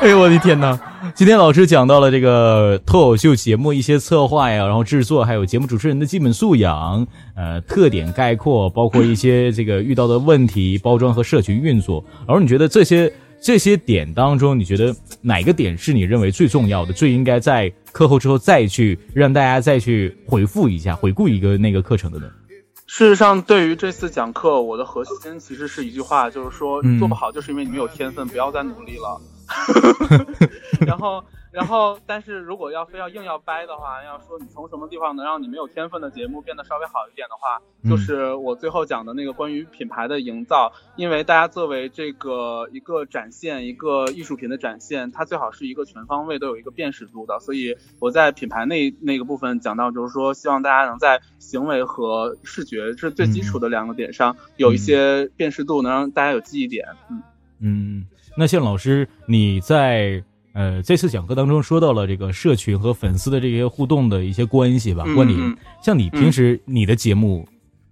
[SPEAKER 1] 哎呦我的天哪！今天老师讲到了这个脱口秀节目一些策划呀，然后制作，还有节目主持人的基本素养，呃，特点概括，包括一些这个遇到的问题、包装和社群运作。而你觉得这些这些点当中，你觉得哪个点是你认为最重要的，最应该在课后之后再去让大家再去回复一下、回顾一个那个课程的呢？
[SPEAKER 3] 事实上，对于这次讲课，我的核心其实是一句话，就是说
[SPEAKER 1] 嗯
[SPEAKER 3] 做不好就是因为你没有天分，不要再努力了。然后。然后，但是如果要非要硬要掰的话，要说你从什么地方能让你没有天分的节目变得稍微好一点的话，就是我最后讲的那个关于品牌的营造。因为大家作为这个一个展现，一个艺术品的展现，它最好是一个全方位都有一个辨识度的。所以我在品牌那那个部分讲到，就是说希望大家能在行为和视觉是最基础的两个点上有一些辨识度，能让大家有记忆点。
[SPEAKER 1] 嗯嗯，那像老师你在。呃，这次讲课当中说到了这个社群和粉丝的这些互动的一些关系吧，关联。像你平时你的节目，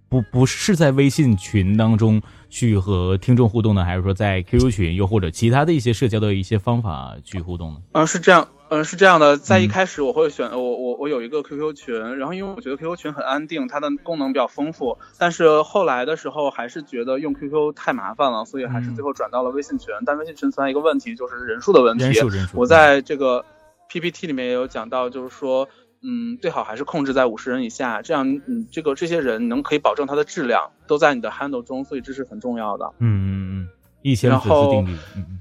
[SPEAKER 1] 不不是在微信群当中去和听众互动呢，还是说在 QQ 群，又或者其他的一些社交的一些方法去互动呢？
[SPEAKER 3] 啊，是这样。嗯，是这样的，在一开始我会选我我我有一个 QQ 群，然后因为我觉得 QQ 群很安定，它的功能比较丰富，但是后来的时候还是觉得用 QQ 太麻烦了，所以还是最后转到了微信群。但微信群存在一个问题，就是人数的问题。
[SPEAKER 1] 人数人数。
[SPEAKER 3] 我在这个 PPT 里面也有讲到，就是说，嗯，最好还是控制在五十人以下，这样，嗯，这个这些人能可以保证它的质量都在你的 handle 中，所以这是很重要的。
[SPEAKER 1] 嗯嗯嗯，一千粉丝定律。嗯嗯。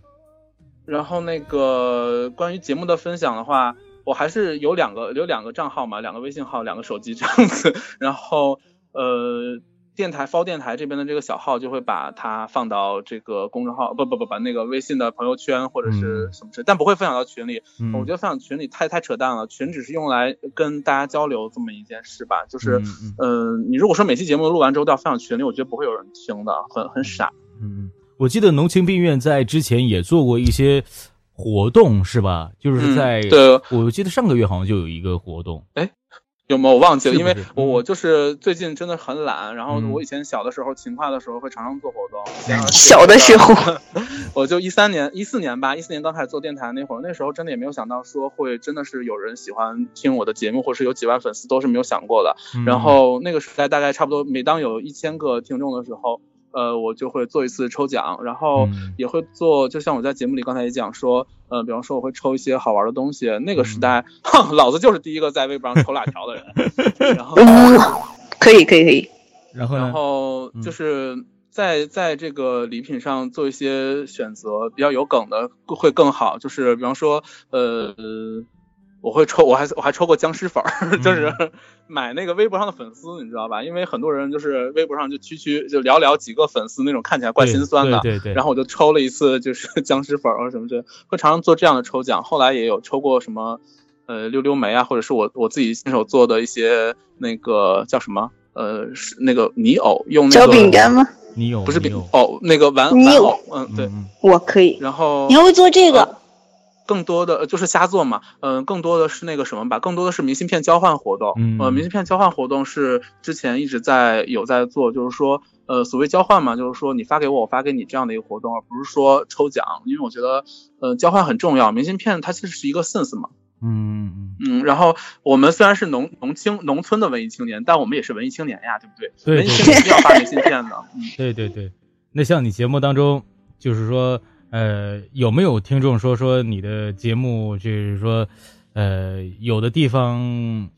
[SPEAKER 3] 然后那个关于节目的分享的话，我还是有两个有两个账号嘛，两个微信号，两个手机这样子。然后呃，电台 f 电台这边的这个小号就会把它放到这个公众号，不不不，把那个微信的朋友圈或者是什么事，但不会分享到群里。我觉得分享群里太太扯淡了，群只是用来跟大家交流这么一件事吧。就是嗯，你如果说每期节目录完之后都要分享群里，我觉得不会有人听的，很很傻。
[SPEAKER 1] 嗯。我记得农情病院在之前也做过一些活动，是吧？就是在，
[SPEAKER 3] 对，
[SPEAKER 1] 我记得上个月好像就有一个活动，
[SPEAKER 3] 哎，有吗？我忘记了，因为我我就是最近真的很懒，然后我以前小的时候勤快的时候会常常做活动。
[SPEAKER 2] 小的时候，
[SPEAKER 3] 我就一三年、一四年吧，一四年刚开始做电台那会儿，那时候真的也没有想到说会真的是有人喜欢听我的节目，或是有几万粉丝，都是没有想过的。然后那个时代大概差不多，每当有一千个听众的时候。呃，我就会做一次抽奖，然后也会做，就像我在节目里刚才也讲说，呃，比方说我会抽一些好玩的东西。那个时代，哼，老子就是第一个在微博上抽辣条的人。然后，
[SPEAKER 2] 可以可以可以。
[SPEAKER 1] 然后
[SPEAKER 3] 然后就是在在这个礼品上做一些选择，比较有梗的会更好。就是比方说，呃。我会抽，我还我还抽过僵尸粉儿，就是 买那个微博上的粉丝，你知道吧？因为很多人就是微博上就区区就寥寥几个粉丝那种，看起来怪心酸的。
[SPEAKER 1] 对对对。
[SPEAKER 3] 然后我就抽了一次，就是 僵尸粉儿什么的，会常常做这样的抽奖。后来也有抽过什么，呃，溜溜梅啊，或者是我我自己亲手做的一些那个叫什么，呃，是那个泥偶，用那
[SPEAKER 2] 个。饼干吗？
[SPEAKER 1] 泥偶
[SPEAKER 3] 不是饼偶，那个玩玩偶，嗯，对，
[SPEAKER 2] 我可以。
[SPEAKER 3] 然后
[SPEAKER 2] 你还会做这个？
[SPEAKER 3] 更多的就是瞎做嘛，嗯，更多的是那个什么吧，更多的是明信片交换活动。呃，明信片交换活动是之前一直在有在做，就是说，呃，所谓交换嘛，就是说你发给我，我发给你这样的一个活动，而不是说抽奖。因为我觉得，呃，交换很重要。明信片它其实是一个 sense 嘛。
[SPEAKER 1] 嗯
[SPEAKER 3] 嗯嗯。然后我们虽然是农农青农村的文艺青年，但我们也是文艺青年呀，对不对？
[SPEAKER 1] 对。
[SPEAKER 3] 文艺青年要发明信片的。嗯，
[SPEAKER 1] 对对对。那像你节目当中，就是说。呃，有没有听众说说你的节目就是说，呃，有的地方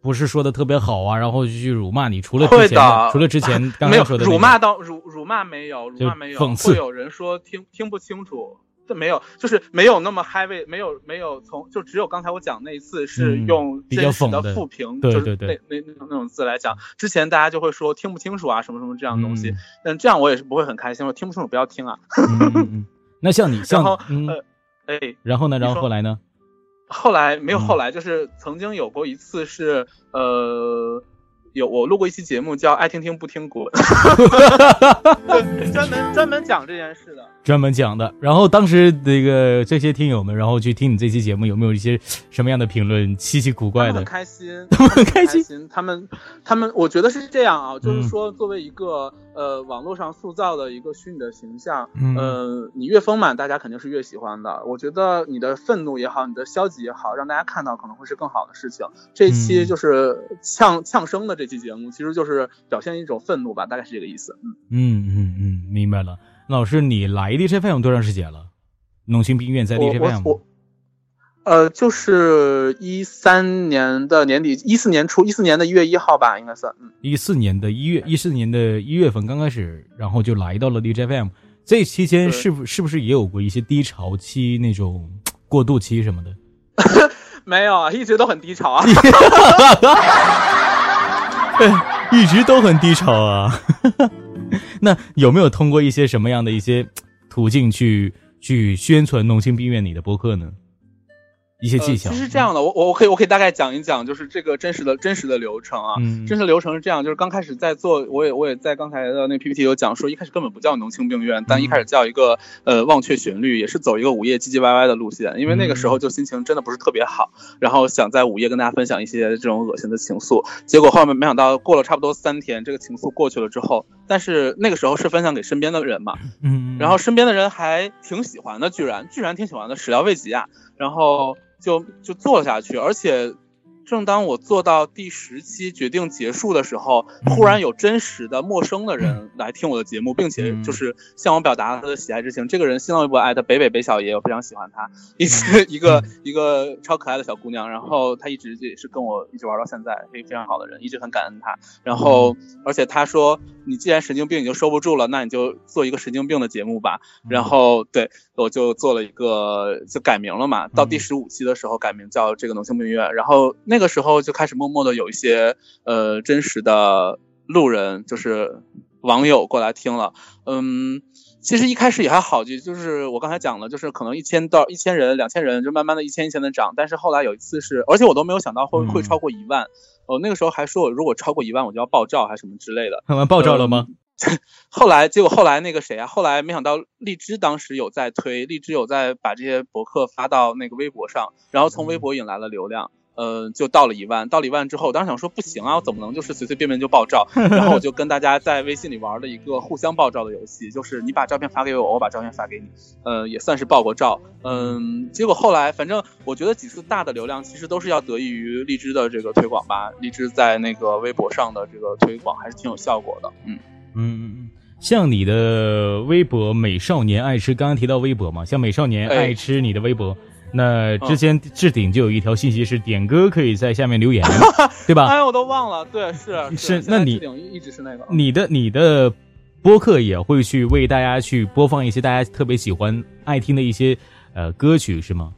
[SPEAKER 1] 不是说的特别好啊，然后就去辱骂你？除了之前，除了之前 刚刚说的
[SPEAKER 3] 辱骂到辱辱骂没有，辱骂没有，会有人说听听不清楚，这没有，就是没有那么 high 位，没有没有从就只有刚才我讲那一次是用真实的负评，
[SPEAKER 1] 对对对，
[SPEAKER 3] 那那那种字来讲，之前大家就会说听不清楚啊，什么什么这样东西，但这样我也是不会很开心，我听不清楚不要听啊。
[SPEAKER 1] 那像你，像
[SPEAKER 3] 呃，
[SPEAKER 1] 哎，然后呢？然后后来呢？
[SPEAKER 3] 后来没有后来，就是曾经有过一次是呃。有我录过一期节目，叫《爱听听不听滚》，专门专门讲这件事的，
[SPEAKER 1] 专门讲的。然后当时那个这些听友们，然后去听你这期节目，有没有一些什么样的评论？稀奇古怪的，
[SPEAKER 3] 很开心，
[SPEAKER 1] 很开
[SPEAKER 3] 心。他们他们，我觉得是这样啊，就是说，作为一个呃网络上塑造的一个虚拟的形象，呃，你越丰满，大家肯定是越喜欢的。我觉得你的愤怒也好，你的消极也好，让大家看到可能会是更好的事情。这一期就是呛呛声的这。这期节目其实就是表现一种愤怒吧，大概是这个意思。
[SPEAKER 1] 嗯嗯嗯嗯，明白了。老师，你来 DJ 费用多长时间了？农心病院在 DJ 费
[SPEAKER 3] 我呃，就是一三年的年底，一四年初，一四年的一月一号吧，应该算。嗯，
[SPEAKER 1] 一四年的一月，一四年的一月份刚开始，然后就来到了 DJ FM。这期间是不是不是也有过一些低潮期那种过渡期什么的？
[SPEAKER 3] 没有啊，一直都很低潮啊。
[SPEAKER 1] 一直都很低潮啊。那有没有通过一些什么样的一些途径去去宣传《农心病院》你的播客呢？一些技巧，
[SPEAKER 3] 其实是这样的，我我我可以我可以大概讲一讲，就是这个真实的真实的流程啊。
[SPEAKER 1] 嗯，
[SPEAKER 3] 真实流程是这样，就是刚开始在做，我也我也在刚才的那 PPT 有讲说，一开始根本不叫浓情病院，但一开始叫一个呃忘却旋律，也是走一个午夜唧唧歪歪的路线，因为那个时候就心情真的不是特别好，然后想在午夜跟大家分享一些这种恶心的情愫，结果后面没想到过了差不多三天，这个情愫过去了之后，但是那个时候是分享给身边的人嘛，
[SPEAKER 1] 嗯，
[SPEAKER 3] 然后身边的人还挺喜欢的，居然居然挺喜欢的，始料未及啊，然后。就就做下去，而且。正当我做到第十期决定结束的时候，忽然有真实的陌生的人来听我的节目，并且就是向我表达他的喜爱之情。这个人新浪微博艾特北北北小爷，我非常喜欢他，一直一个一个超可爱的小姑娘。然后她一直也是跟我一直玩到现在，非非常好的人，一直很感恩她。然后而且她说，你既然神经病已经收不住了，那你就做一个神经病的节目吧。然后对我就做了一个就改名了嘛，到第十五期的时候改名叫这个农心病院。然后那。那个时候就开始默默的有一些呃真实的路人，就是网友过来听了。嗯，其实一开始也还好，就就是我刚才讲了，就是可能一千到一千人、两千人，就慢慢的一千一千的涨。但是后来有一次是，而且我都没有想到会会超过一万。哦，那个时候还说我如果超过一万我就要爆照还是什么之类的。
[SPEAKER 1] 看完爆照了吗？
[SPEAKER 3] 后来结果后来那个谁啊？后来没想到荔枝当时有在推，荔枝有在把这些博客发到那个微博上，然后从微博引来了流量。呃，就到了一万，到了一万之后，我当时想说不行啊，我怎么能就是随随便便就爆照？然后我就跟大家在微信里玩了一个互相爆照的游戏，就是你把照片发给我，我把照片发给你，呃，也算是爆过照。嗯，结果后来，反正我觉得几次大的流量其实都是要得益于荔枝的这个推广吧，荔枝在那个微博上的这个推广还是挺有效果的。嗯
[SPEAKER 1] 嗯嗯，像你的微博美少年爱吃，刚刚提到微博嘛，像美少年爱吃你的微博。那之前置顶就有一条信息是点歌可以在下面留言，对吧？
[SPEAKER 3] 哎，我都忘了，对，是
[SPEAKER 1] 是。那你
[SPEAKER 3] 一直是那个，
[SPEAKER 1] 你的你的播客也会去为大家去播放一些大家特别喜欢爱听的一些呃歌曲是吗？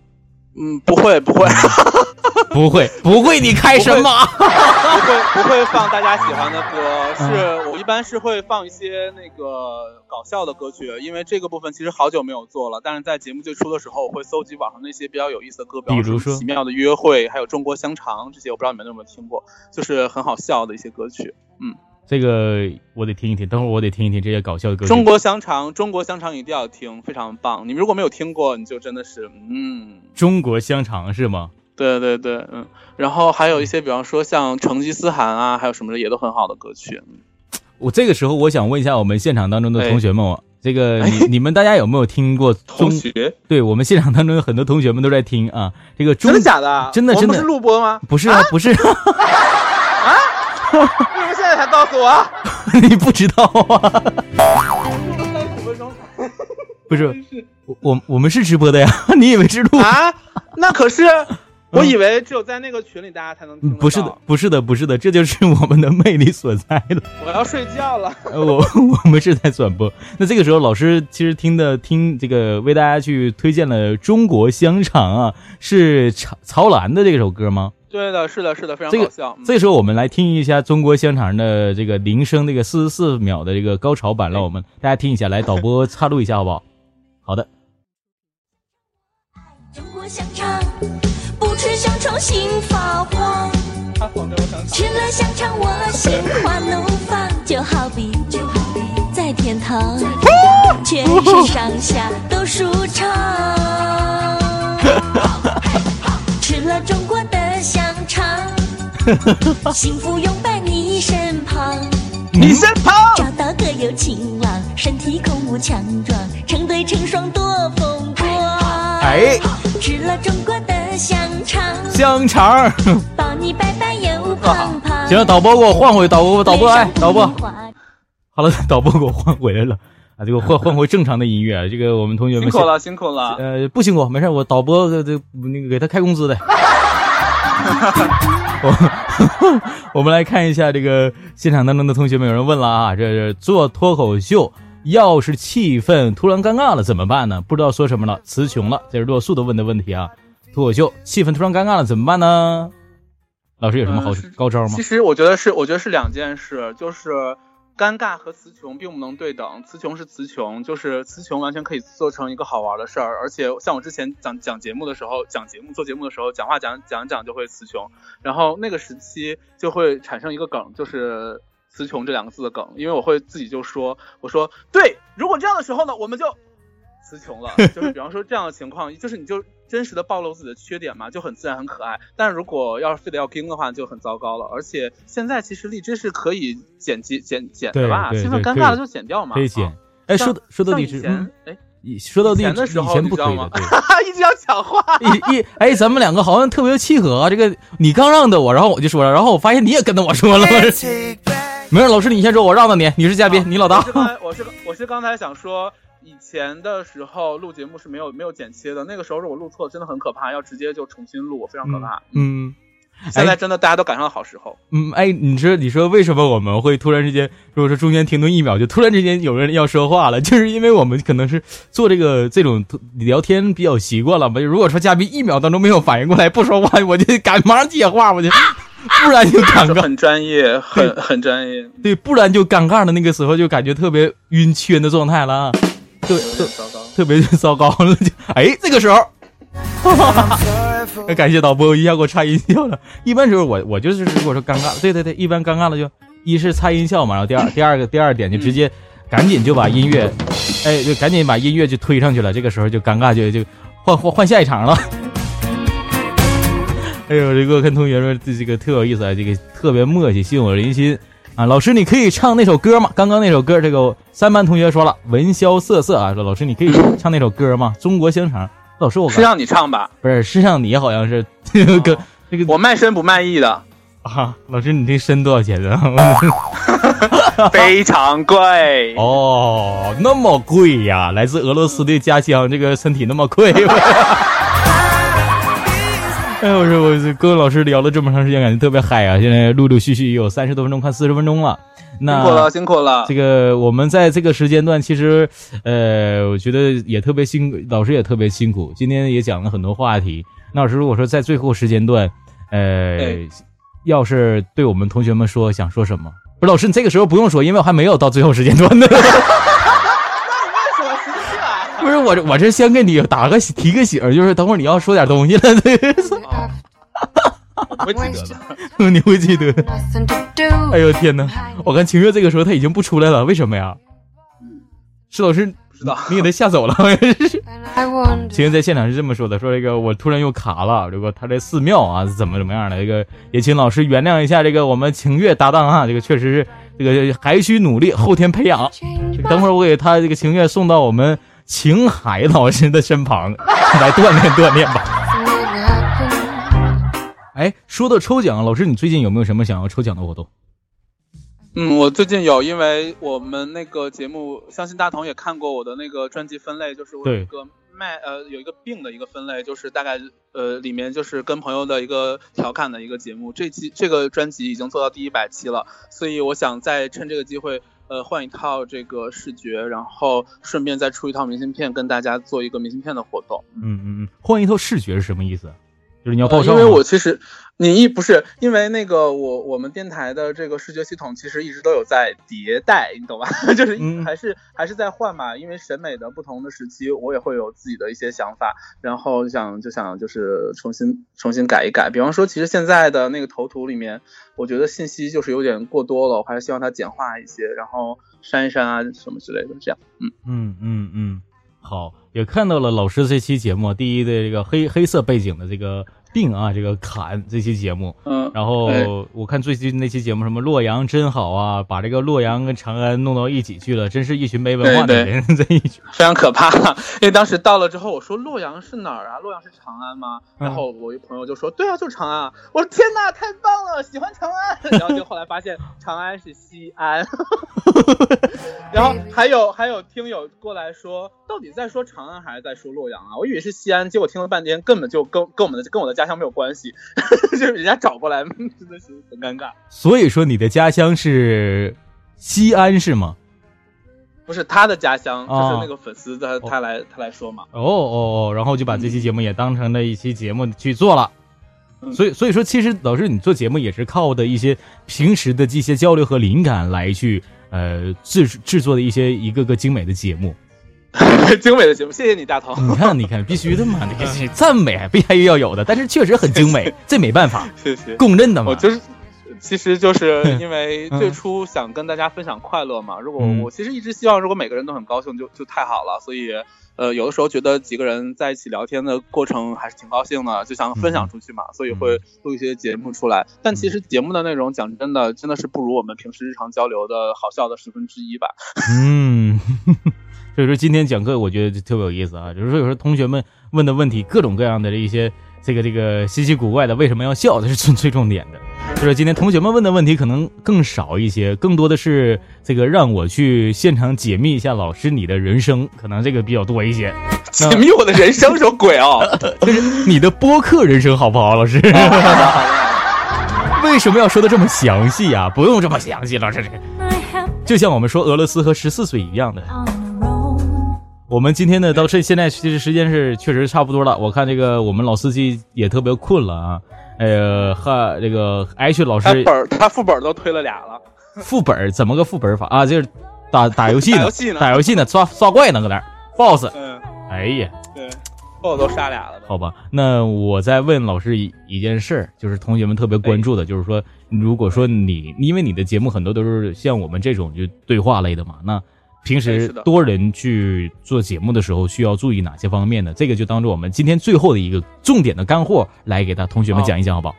[SPEAKER 3] 嗯，不会不会。
[SPEAKER 1] 不会，不会，你开什么？
[SPEAKER 3] 不会，不会放大家喜欢的歌。是我一般是会放一些那个搞笑的歌曲，因为这个部分其实好久没有做了。但是在节目最初的时候，我会搜集网上那些比较有意思的歌，
[SPEAKER 1] 比如说《
[SPEAKER 3] 奇妙的约会》，还有《中国香肠》这些，我不知道你们有没有听过，就是很好笑的一些歌曲。嗯，
[SPEAKER 1] 这个我得听一听，等会儿我得听一听这些搞笑的歌曲。
[SPEAKER 3] 中国香肠，中国香肠一定要听，非常棒。你们如果没有听过，你就真的是嗯，
[SPEAKER 1] 中国香肠是吗？
[SPEAKER 3] 对对对，嗯，然后还有一些，比方说像成吉思汗啊，还有什么的，也都很好的歌曲。
[SPEAKER 1] 我这个时候我想问一下我们现场当中的同学们，这个你你们大家有没有听过？
[SPEAKER 3] 同学，
[SPEAKER 1] 对我们现场当中有很多同学们都在听啊。这个真
[SPEAKER 3] 的假的？
[SPEAKER 1] 真的真的？
[SPEAKER 3] 是录播吗？
[SPEAKER 1] 不是啊，不是。
[SPEAKER 3] 啊？为什么现在才告诉我？
[SPEAKER 1] 你不知道啊？不是，我我我们是直播的呀，你以为是录
[SPEAKER 3] 啊？那可是，我以为只有在那个群里大家才能听。
[SPEAKER 1] 不是的，不是的，不是的，这就是我们的魅力所在了。
[SPEAKER 3] 我要睡觉了。
[SPEAKER 1] 我我们是在转播。那这个时候，老师其实听的听这个为大家去推荐了《中国香肠》啊，是曹曹兰的这首歌吗？
[SPEAKER 3] 对的，是的，是的，非常搞笑。
[SPEAKER 1] 这个时候，我们来听一下《中国香肠》的这个铃声，这个四十四秒的这个高潮版，让我们 大家听一下。来，导播插入一下，好不好？好的。中国香肠，不吃香肠心发慌。吃了香肠我心花怒放，就好比就好比在天堂，全身上下都舒畅。吃了中国的香肠，幸福永伴你身旁。
[SPEAKER 3] 你身旁
[SPEAKER 1] 找到个有情郎，身体孔武强壮，成对成双多风光。哎，吃了中国的香肠，香肠抱你白白又胖胖。行，导播给我换回导播，导播哎，导播。好了，导播给我换回来了啊，这个换换回正常的音乐。这个我们同学们
[SPEAKER 3] 辛苦了，辛苦了。
[SPEAKER 1] 呃，不辛苦，没事，我导播这那个给他开工资的。我 我们来看一下这个现场当中的同学们，有人问了啊，这是做脱口秀要是气氛突然尴尬了怎么办呢？不知道说什么了，词穷了。这是洛素的问的问题啊。脱口秀气氛突然尴尬了怎么办呢？老师有什么好高招吗？
[SPEAKER 3] 其实我觉得是，我觉得是两件事，就是尴尬和词穷并不能对等。词穷是词穷，就是词穷完全可以做成一个好玩的事儿。而且像我之前讲讲节目的时候，讲节目做节目的时候，讲话讲讲讲就会词穷，然后那个时期就会产生一个梗，就是词穷这两个字的梗，因为我会自己就说，我说对，如果这样的时候呢，我们就词穷了，就是比方说这样的情况，就是你就。真实的暴露自己的缺点嘛，就很自然很可爱。但如果要是非得要跟的话，就很糟糕了。而且现在其实荔枝是可以剪辑剪剪的吧？气氛尴尬了就剪掉嘛。
[SPEAKER 1] 可以剪。哎，说说到荔枝，哎，说到荔枝
[SPEAKER 3] 的时候，
[SPEAKER 1] 以前不可以的，
[SPEAKER 3] 一直要讲话。
[SPEAKER 1] 一一哎，咱们两个好像特别契合啊。这个你刚让的我，然后我就说了，然后我发现你也跟着我说了。没事，老师你先说，我让着你，你是嘉宾，你老大。
[SPEAKER 3] 我是我是刚才想说。以前的时候录节目是没有没有剪切的，那个时候如果录错真的很可怕，要直接就重新录，非常可怕。
[SPEAKER 1] 嗯，
[SPEAKER 3] 现在真的大家都赶上了好时候。
[SPEAKER 1] 嗯，哎，你说你说为什么我们会突然之间，如果说中间停顿一秒，就突然之间有人要说话了，就是因为我们可能是做这个这种聊天比较习惯了吧。如果说嘉宾一秒当中没有反应过来不说话，我就赶马上接话，我就 不然就尴尬。
[SPEAKER 3] 很专业，很很专业。
[SPEAKER 1] 对，不然就尴尬的那个时候就感觉特别晕圈的状态了。特特特别糟糕了，就哎，这个时候，感谢导播一下给我插音效了。一般时候我我就是如果说尴尬，对对对，一般尴尬了就一是插音效嘛，然后第二第二个第二点就直接赶紧就把音乐，哎，就赶紧把音乐就推上去了。这个时候就尴尬就就换换换下一场了。哎呦，这个跟同学说这这个特有意思啊，这个特别默契，心有人心。啊，老师，你可以唱那首歌吗？刚刚那首歌，这个三班同学说了，闻萧瑟瑟啊，说老师你可以唱那首歌吗？中国香肠。老师，我
[SPEAKER 3] 是让你唱吧？
[SPEAKER 1] 不是，是让你，好像是这个，这个
[SPEAKER 3] 我卖身不卖艺的
[SPEAKER 1] 啊。老师，你这身多少钱啊？
[SPEAKER 3] 非常贵
[SPEAKER 1] 哦，那么贵呀！来自俄罗斯的家乡，这个身体那么贵。哎，我说我跟老师聊了这么长时间，感觉特别嗨啊！现在陆陆续续有三十多分钟，快四十分钟了。那辛
[SPEAKER 3] 苦了，辛苦了。
[SPEAKER 1] 这个我们在这个时间段，其实呃，我觉得也特别辛苦，老师也特别辛苦。今天也讲了很多话题。那老师如果说在最后时间段，呃，要是对我们同学们说，想说什么？不是老师，你这个时候不用说，因为我还没有到最后时间段呢。我这，我这先给你打个提个醒，就是等会儿你要说点东西了。
[SPEAKER 3] 我记得
[SPEAKER 1] 了，你会记得？哎呦天哪！我看清月这个时候他已经不出来了，为什么呀？石老师
[SPEAKER 3] 不知道，
[SPEAKER 1] 你给他吓走了。清月在现场是这么说的：说这个我突然又卡了，如果他这寺庙啊怎么怎么样的，这个也请老师原谅一下这个我们清月搭档啊，这个确实是这个还需努力，后天培养。等会儿我给他这个清月送到我们。秦海老师的身旁 来锻炼锻炼吧。哎，说到抽奖，老师，你最近有没有什么想要抽奖的活动？
[SPEAKER 3] 嗯，我最近有，因为我们那个节目，相信大同也看过我的那个专辑分类，就是我有一个卖呃有一个病的一个分类，就是大概呃里面就是跟朋友的一个调侃的一个节目。这期这个专辑已经做到第一百期了，所以我想再趁这个机会。呃，换一套这个视觉，然后顺便再出一套明信片，跟大家做一个明信片的活动。
[SPEAKER 1] 嗯嗯嗯，换一套视觉是什么意思？就是你要报销？
[SPEAKER 3] 因为我其实。你一不是因为那个我我们电台的这个视觉系统其实一直都有在迭代，你懂吧？就是还是还是在换嘛。因为审美的不同的时期，我也会有自己的一些想法，然后想就想就是重新重新改一改。比方说，其实现在的那个头图里面，我觉得信息就是有点过多了，我还是希望它简化一些，然后删一删啊什么之类的。这样，
[SPEAKER 1] 嗯嗯嗯嗯，好，也看到了老师这期节目第一的这个黑黑色背景的这个。病啊，这个砍这期节目，
[SPEAKER 3] 嗯，
[SPEAKER 1] 然后我看最近那期节目，什么洛阳真好啊，把这个洛阳跟长安弄到一起去了，真是一群没文化的人在一起，
[SPEAKER 3] 非常可怕。因为当时到了之后，我说洛阳是哪儿啊？洛阳是长安吗？然后我一朋友就说，对啊，就是长安。我说天哪，太棒了，喜欢长安。然后就后来发现长安是西安，然后还有还有听友过来说，到底在说长安还是在说洛阳啊？我以为是西安，结果听了半天，根本就跟跟我们的跟我的。家乡没有关系，就是人家找过来，真的是很尴尬。
[SPEAKER 1] 所以说，你的家乡是西安是吗？
[SPEAKER 3] 不是他的家乡，
[SPEAKER 1] 哦
[SPEAKER 3] 就是那个粉丝他他来他来说嘛。
[SPEAKER 1] 哦哦哦，然后就把这期节目也当成了一期节目去做了。
[SPEAKER 3] 嗯
[SPEAKER 1] 所以所以说，其实老师你做节目也是靠的一些平时的这些交流和灵感来去呃制制作的一些一个个精美的节目。
[SPEAKER 3] 精美的节目，谢谢你大头。
[SPEAKER 1] 你看，你看，必须的嘛，这个是赞美必须要有的，但是确实很精美，这没办法，
[SPEAKER 3] 谢谢。
[SPEAKER 1] 公认的嘛。
[SPEAKER 3] 我就是，其实就是 因为
[SPEAKER 1] 嗯
[SPEAKER 3] 最初想跟大家分享快乐嘛。如果
[SPEAKER 1] 嗯
[SPEAKER 3] 我其实一直希望，如果每个人都很高兴就，就太好了。所以，呃，有的时候觉得几个人在一起聊天的过程还是挺高兴的，就想分享出去嘛，所以会录一些节目出来。但其实节目的内容，讲真的，真的是不如我们平时日常交流的好笑的十分之一吧。
[SPEAKER 1] 嗯，所以说今天讲课我觉得就特别有意思啊，就是说有时候同学们问的问题，各种各样的一些这个这个稀奇古怪的，为什么要笑，这是最最重点的。就是今天同学们问的问题可能更少一些，更多的是这个让我去现场解密一下老师你的人生，可能这个比较多一些。
[SPEAKER 3] 解密我的人生，什么鬼啊？
[SPEAKER 1] 就是你的播客人生好不好，老师？为什么要说的这么详细啊？不用这么详细，老师。就像我们说俄罗斯和十四岁一样的。我们今天呢，到这现在其实时间是确实差不多了。我看这个我们老司机也特别困了啊。呃，和，这个 H 老师
[SPEAKER 3] 他本儿他副本都推了俩了。
[SPEAKER 1] 副本儿怎么个副本法啊？就是打打游戏呢，
[SPEAKER 3] 打游戏呢
[SPEAKER 1] 打游戏呢，刷刷怪呢，搁那儿 BOSS。
[SPEAKER 3] 嗯，
[SPEAKER 1] 哎呀，
[SPEAKER 3] 对，boss 都杀俩了。
[SPEAKER 1] 好吧，那我再问老师一一件事儿，就是同学们特别关注的，就是说，如果说你因为你的节目很多都是像我们这种就对话类的嘛，那平
[SPEAKER 3] 哎
[SPEAKER 1] 时多人去做节目的时候，需要注意哪些方面呢？这个就当做我们今天最后的一个重点的干货来给他同学们讲一讲，好不好？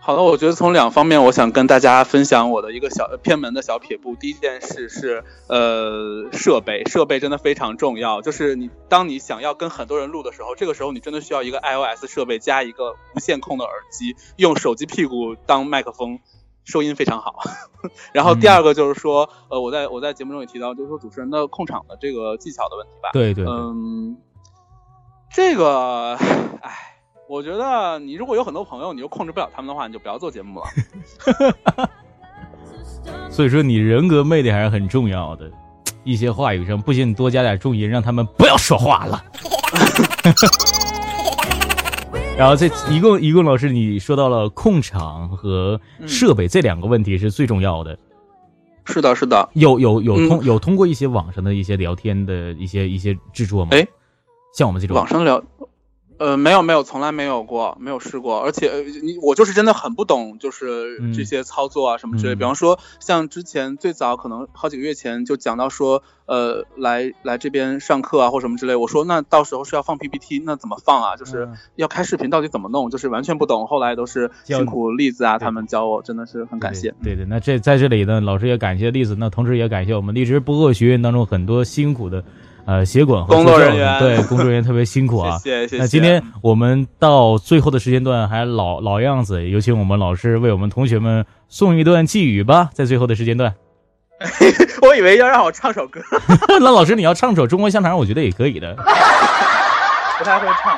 [SPEAKER 3] 好的，我觉得从两方面，我想跟大家分享我的一个小偏门的小撇步。第一件事是，呃，设备，设备真的非常重要。就是你当你想要跟很多人录的时候，这个时候你真的需要一个 iOS 设备加一个无线控的耳机，用手机屁股当麦克风，收音非常好。然后第二个就是说，呃，我在我在节目中也提到，就是说主持人的控场的这个技巧的问题吧。
[SPEAKER 1] 对对对，
[SPEAKER 3] 嗯，这个，唉，我觉得你如果有很多朋友，你又控制不了他们的话，你就不要做节目了。
[SPEAKER 1] 所以说你人格魅力还是很重要的。一些话语上不行，你多加点重音，让他们不要说话了。然后这一共一共老师你说到了控场和设备这两个问题是最重要的。
[SPEAKER 3] 是的，是的。
[SPEAKER 1] 有有有通、有通过一些网上的一些聊天的一些一些制作吗？
[SPEAKER 3] 哎，
[SPEAKER 1] 像我们这种
[SPEAKER 3] 网上聊，呃，没有没有，从来没有过，没有试过。而且呃你我就是真的很不懂，就是
[SPEAKER 1] 嗯
[SPEAKER 3] 这些操作啊什么之类。
[SPEAKER 1] 嗯
[SPEAKER 3] 比方说，像之前最早可能好几个月前就讲到说，呃，来来这边上课啊或什么之类。我说那到时候是要放 PPT，那怎么放啊？就是
[SPEAKER 1] 嗯
[SPEAKER 3] 要开视频到底怎么弄？就是完全不懂。后来都是辛苦栗子啊他们教我，真的是很感谢。
[SPEAKER 1] 对对，那这在这里呢，老师也感谢栗子，那同时也感谢我们荔枝播客学院当中很多辛苦的呃协管和
[SPEAKER 3] 工作人员
[SPEAKER 1] 对工作人员特别辛苦啊。
[SPEAKER 3] 谢谢谢谢。
[SPEAKER 1] 那今天我们到最后的时间段还老老样子，有请我们老师为我们同学们送一段寄语吧，在最后的时间段。
[SPEAKER 3] 我以为要让我唱首歌，
[SPEAKER 1] 那老师你要唱首《中国香肠》，我觉得也可以的。
[SPEAKER 3] 不太会唱。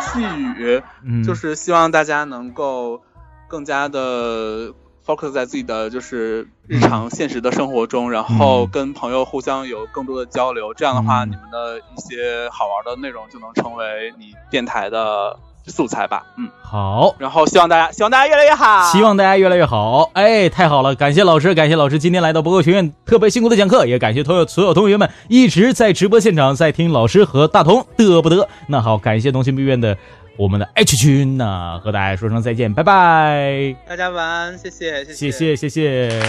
[SPEAKER 3] 寄语
[SPEAKER 1] 嗯，
[SPEAKER 3] 就是希望大家能够更加的 focus 在自己的就是日常现实的生活中，然后跟朋友互相有更多的交流。这样的话，
[SPEAKER 1] 嗯
[SPEAKER 3] 你们的一些好玩的内容就能成为你电台的素材吧。嗯，
[SPEAKER 1] 好。
[SPEAKER 3] 然后希望大家希望大家越来越好，
[SPEAKER 1] 希望大家越来越好。哎，太好了！感谢老师，感谢老师今天来到博客学院特别辛苦的讲课，也感谢所有所有同学们一直在直播现场在听老师和大同嘚不得。那好，感谢同心闭院的我们的 H 群呢、和大家说声再见，拜拜，
[SPEAKER 3] 大家晚安，谢谢谢
[SPEAKER 1] 谢谢谢谢。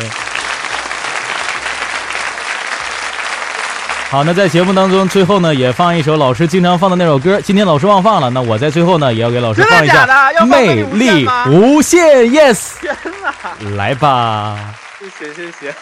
[SPEAKER 1] 好，那在节目当中，最后呢也放一首老师经常放的那首歌。今天老师忘放了，那我在最后呢也要给老师放一下
[SPEAKER 3] 真的假的要《
[SPEAKER 1] 魅
[SPEAKER 3] 魅力
[SPEAKER 1] 力
[SPEAKER 3] 无限
[SPEAKER 1] ，yes，
[SPEAKER 3] 天哪，
[SPEAKER 1] 来吧。
[SPEAKER 3] 谢谢谢谢。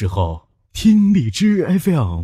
[SPEAKER 1] 时候，听荔枝 FM。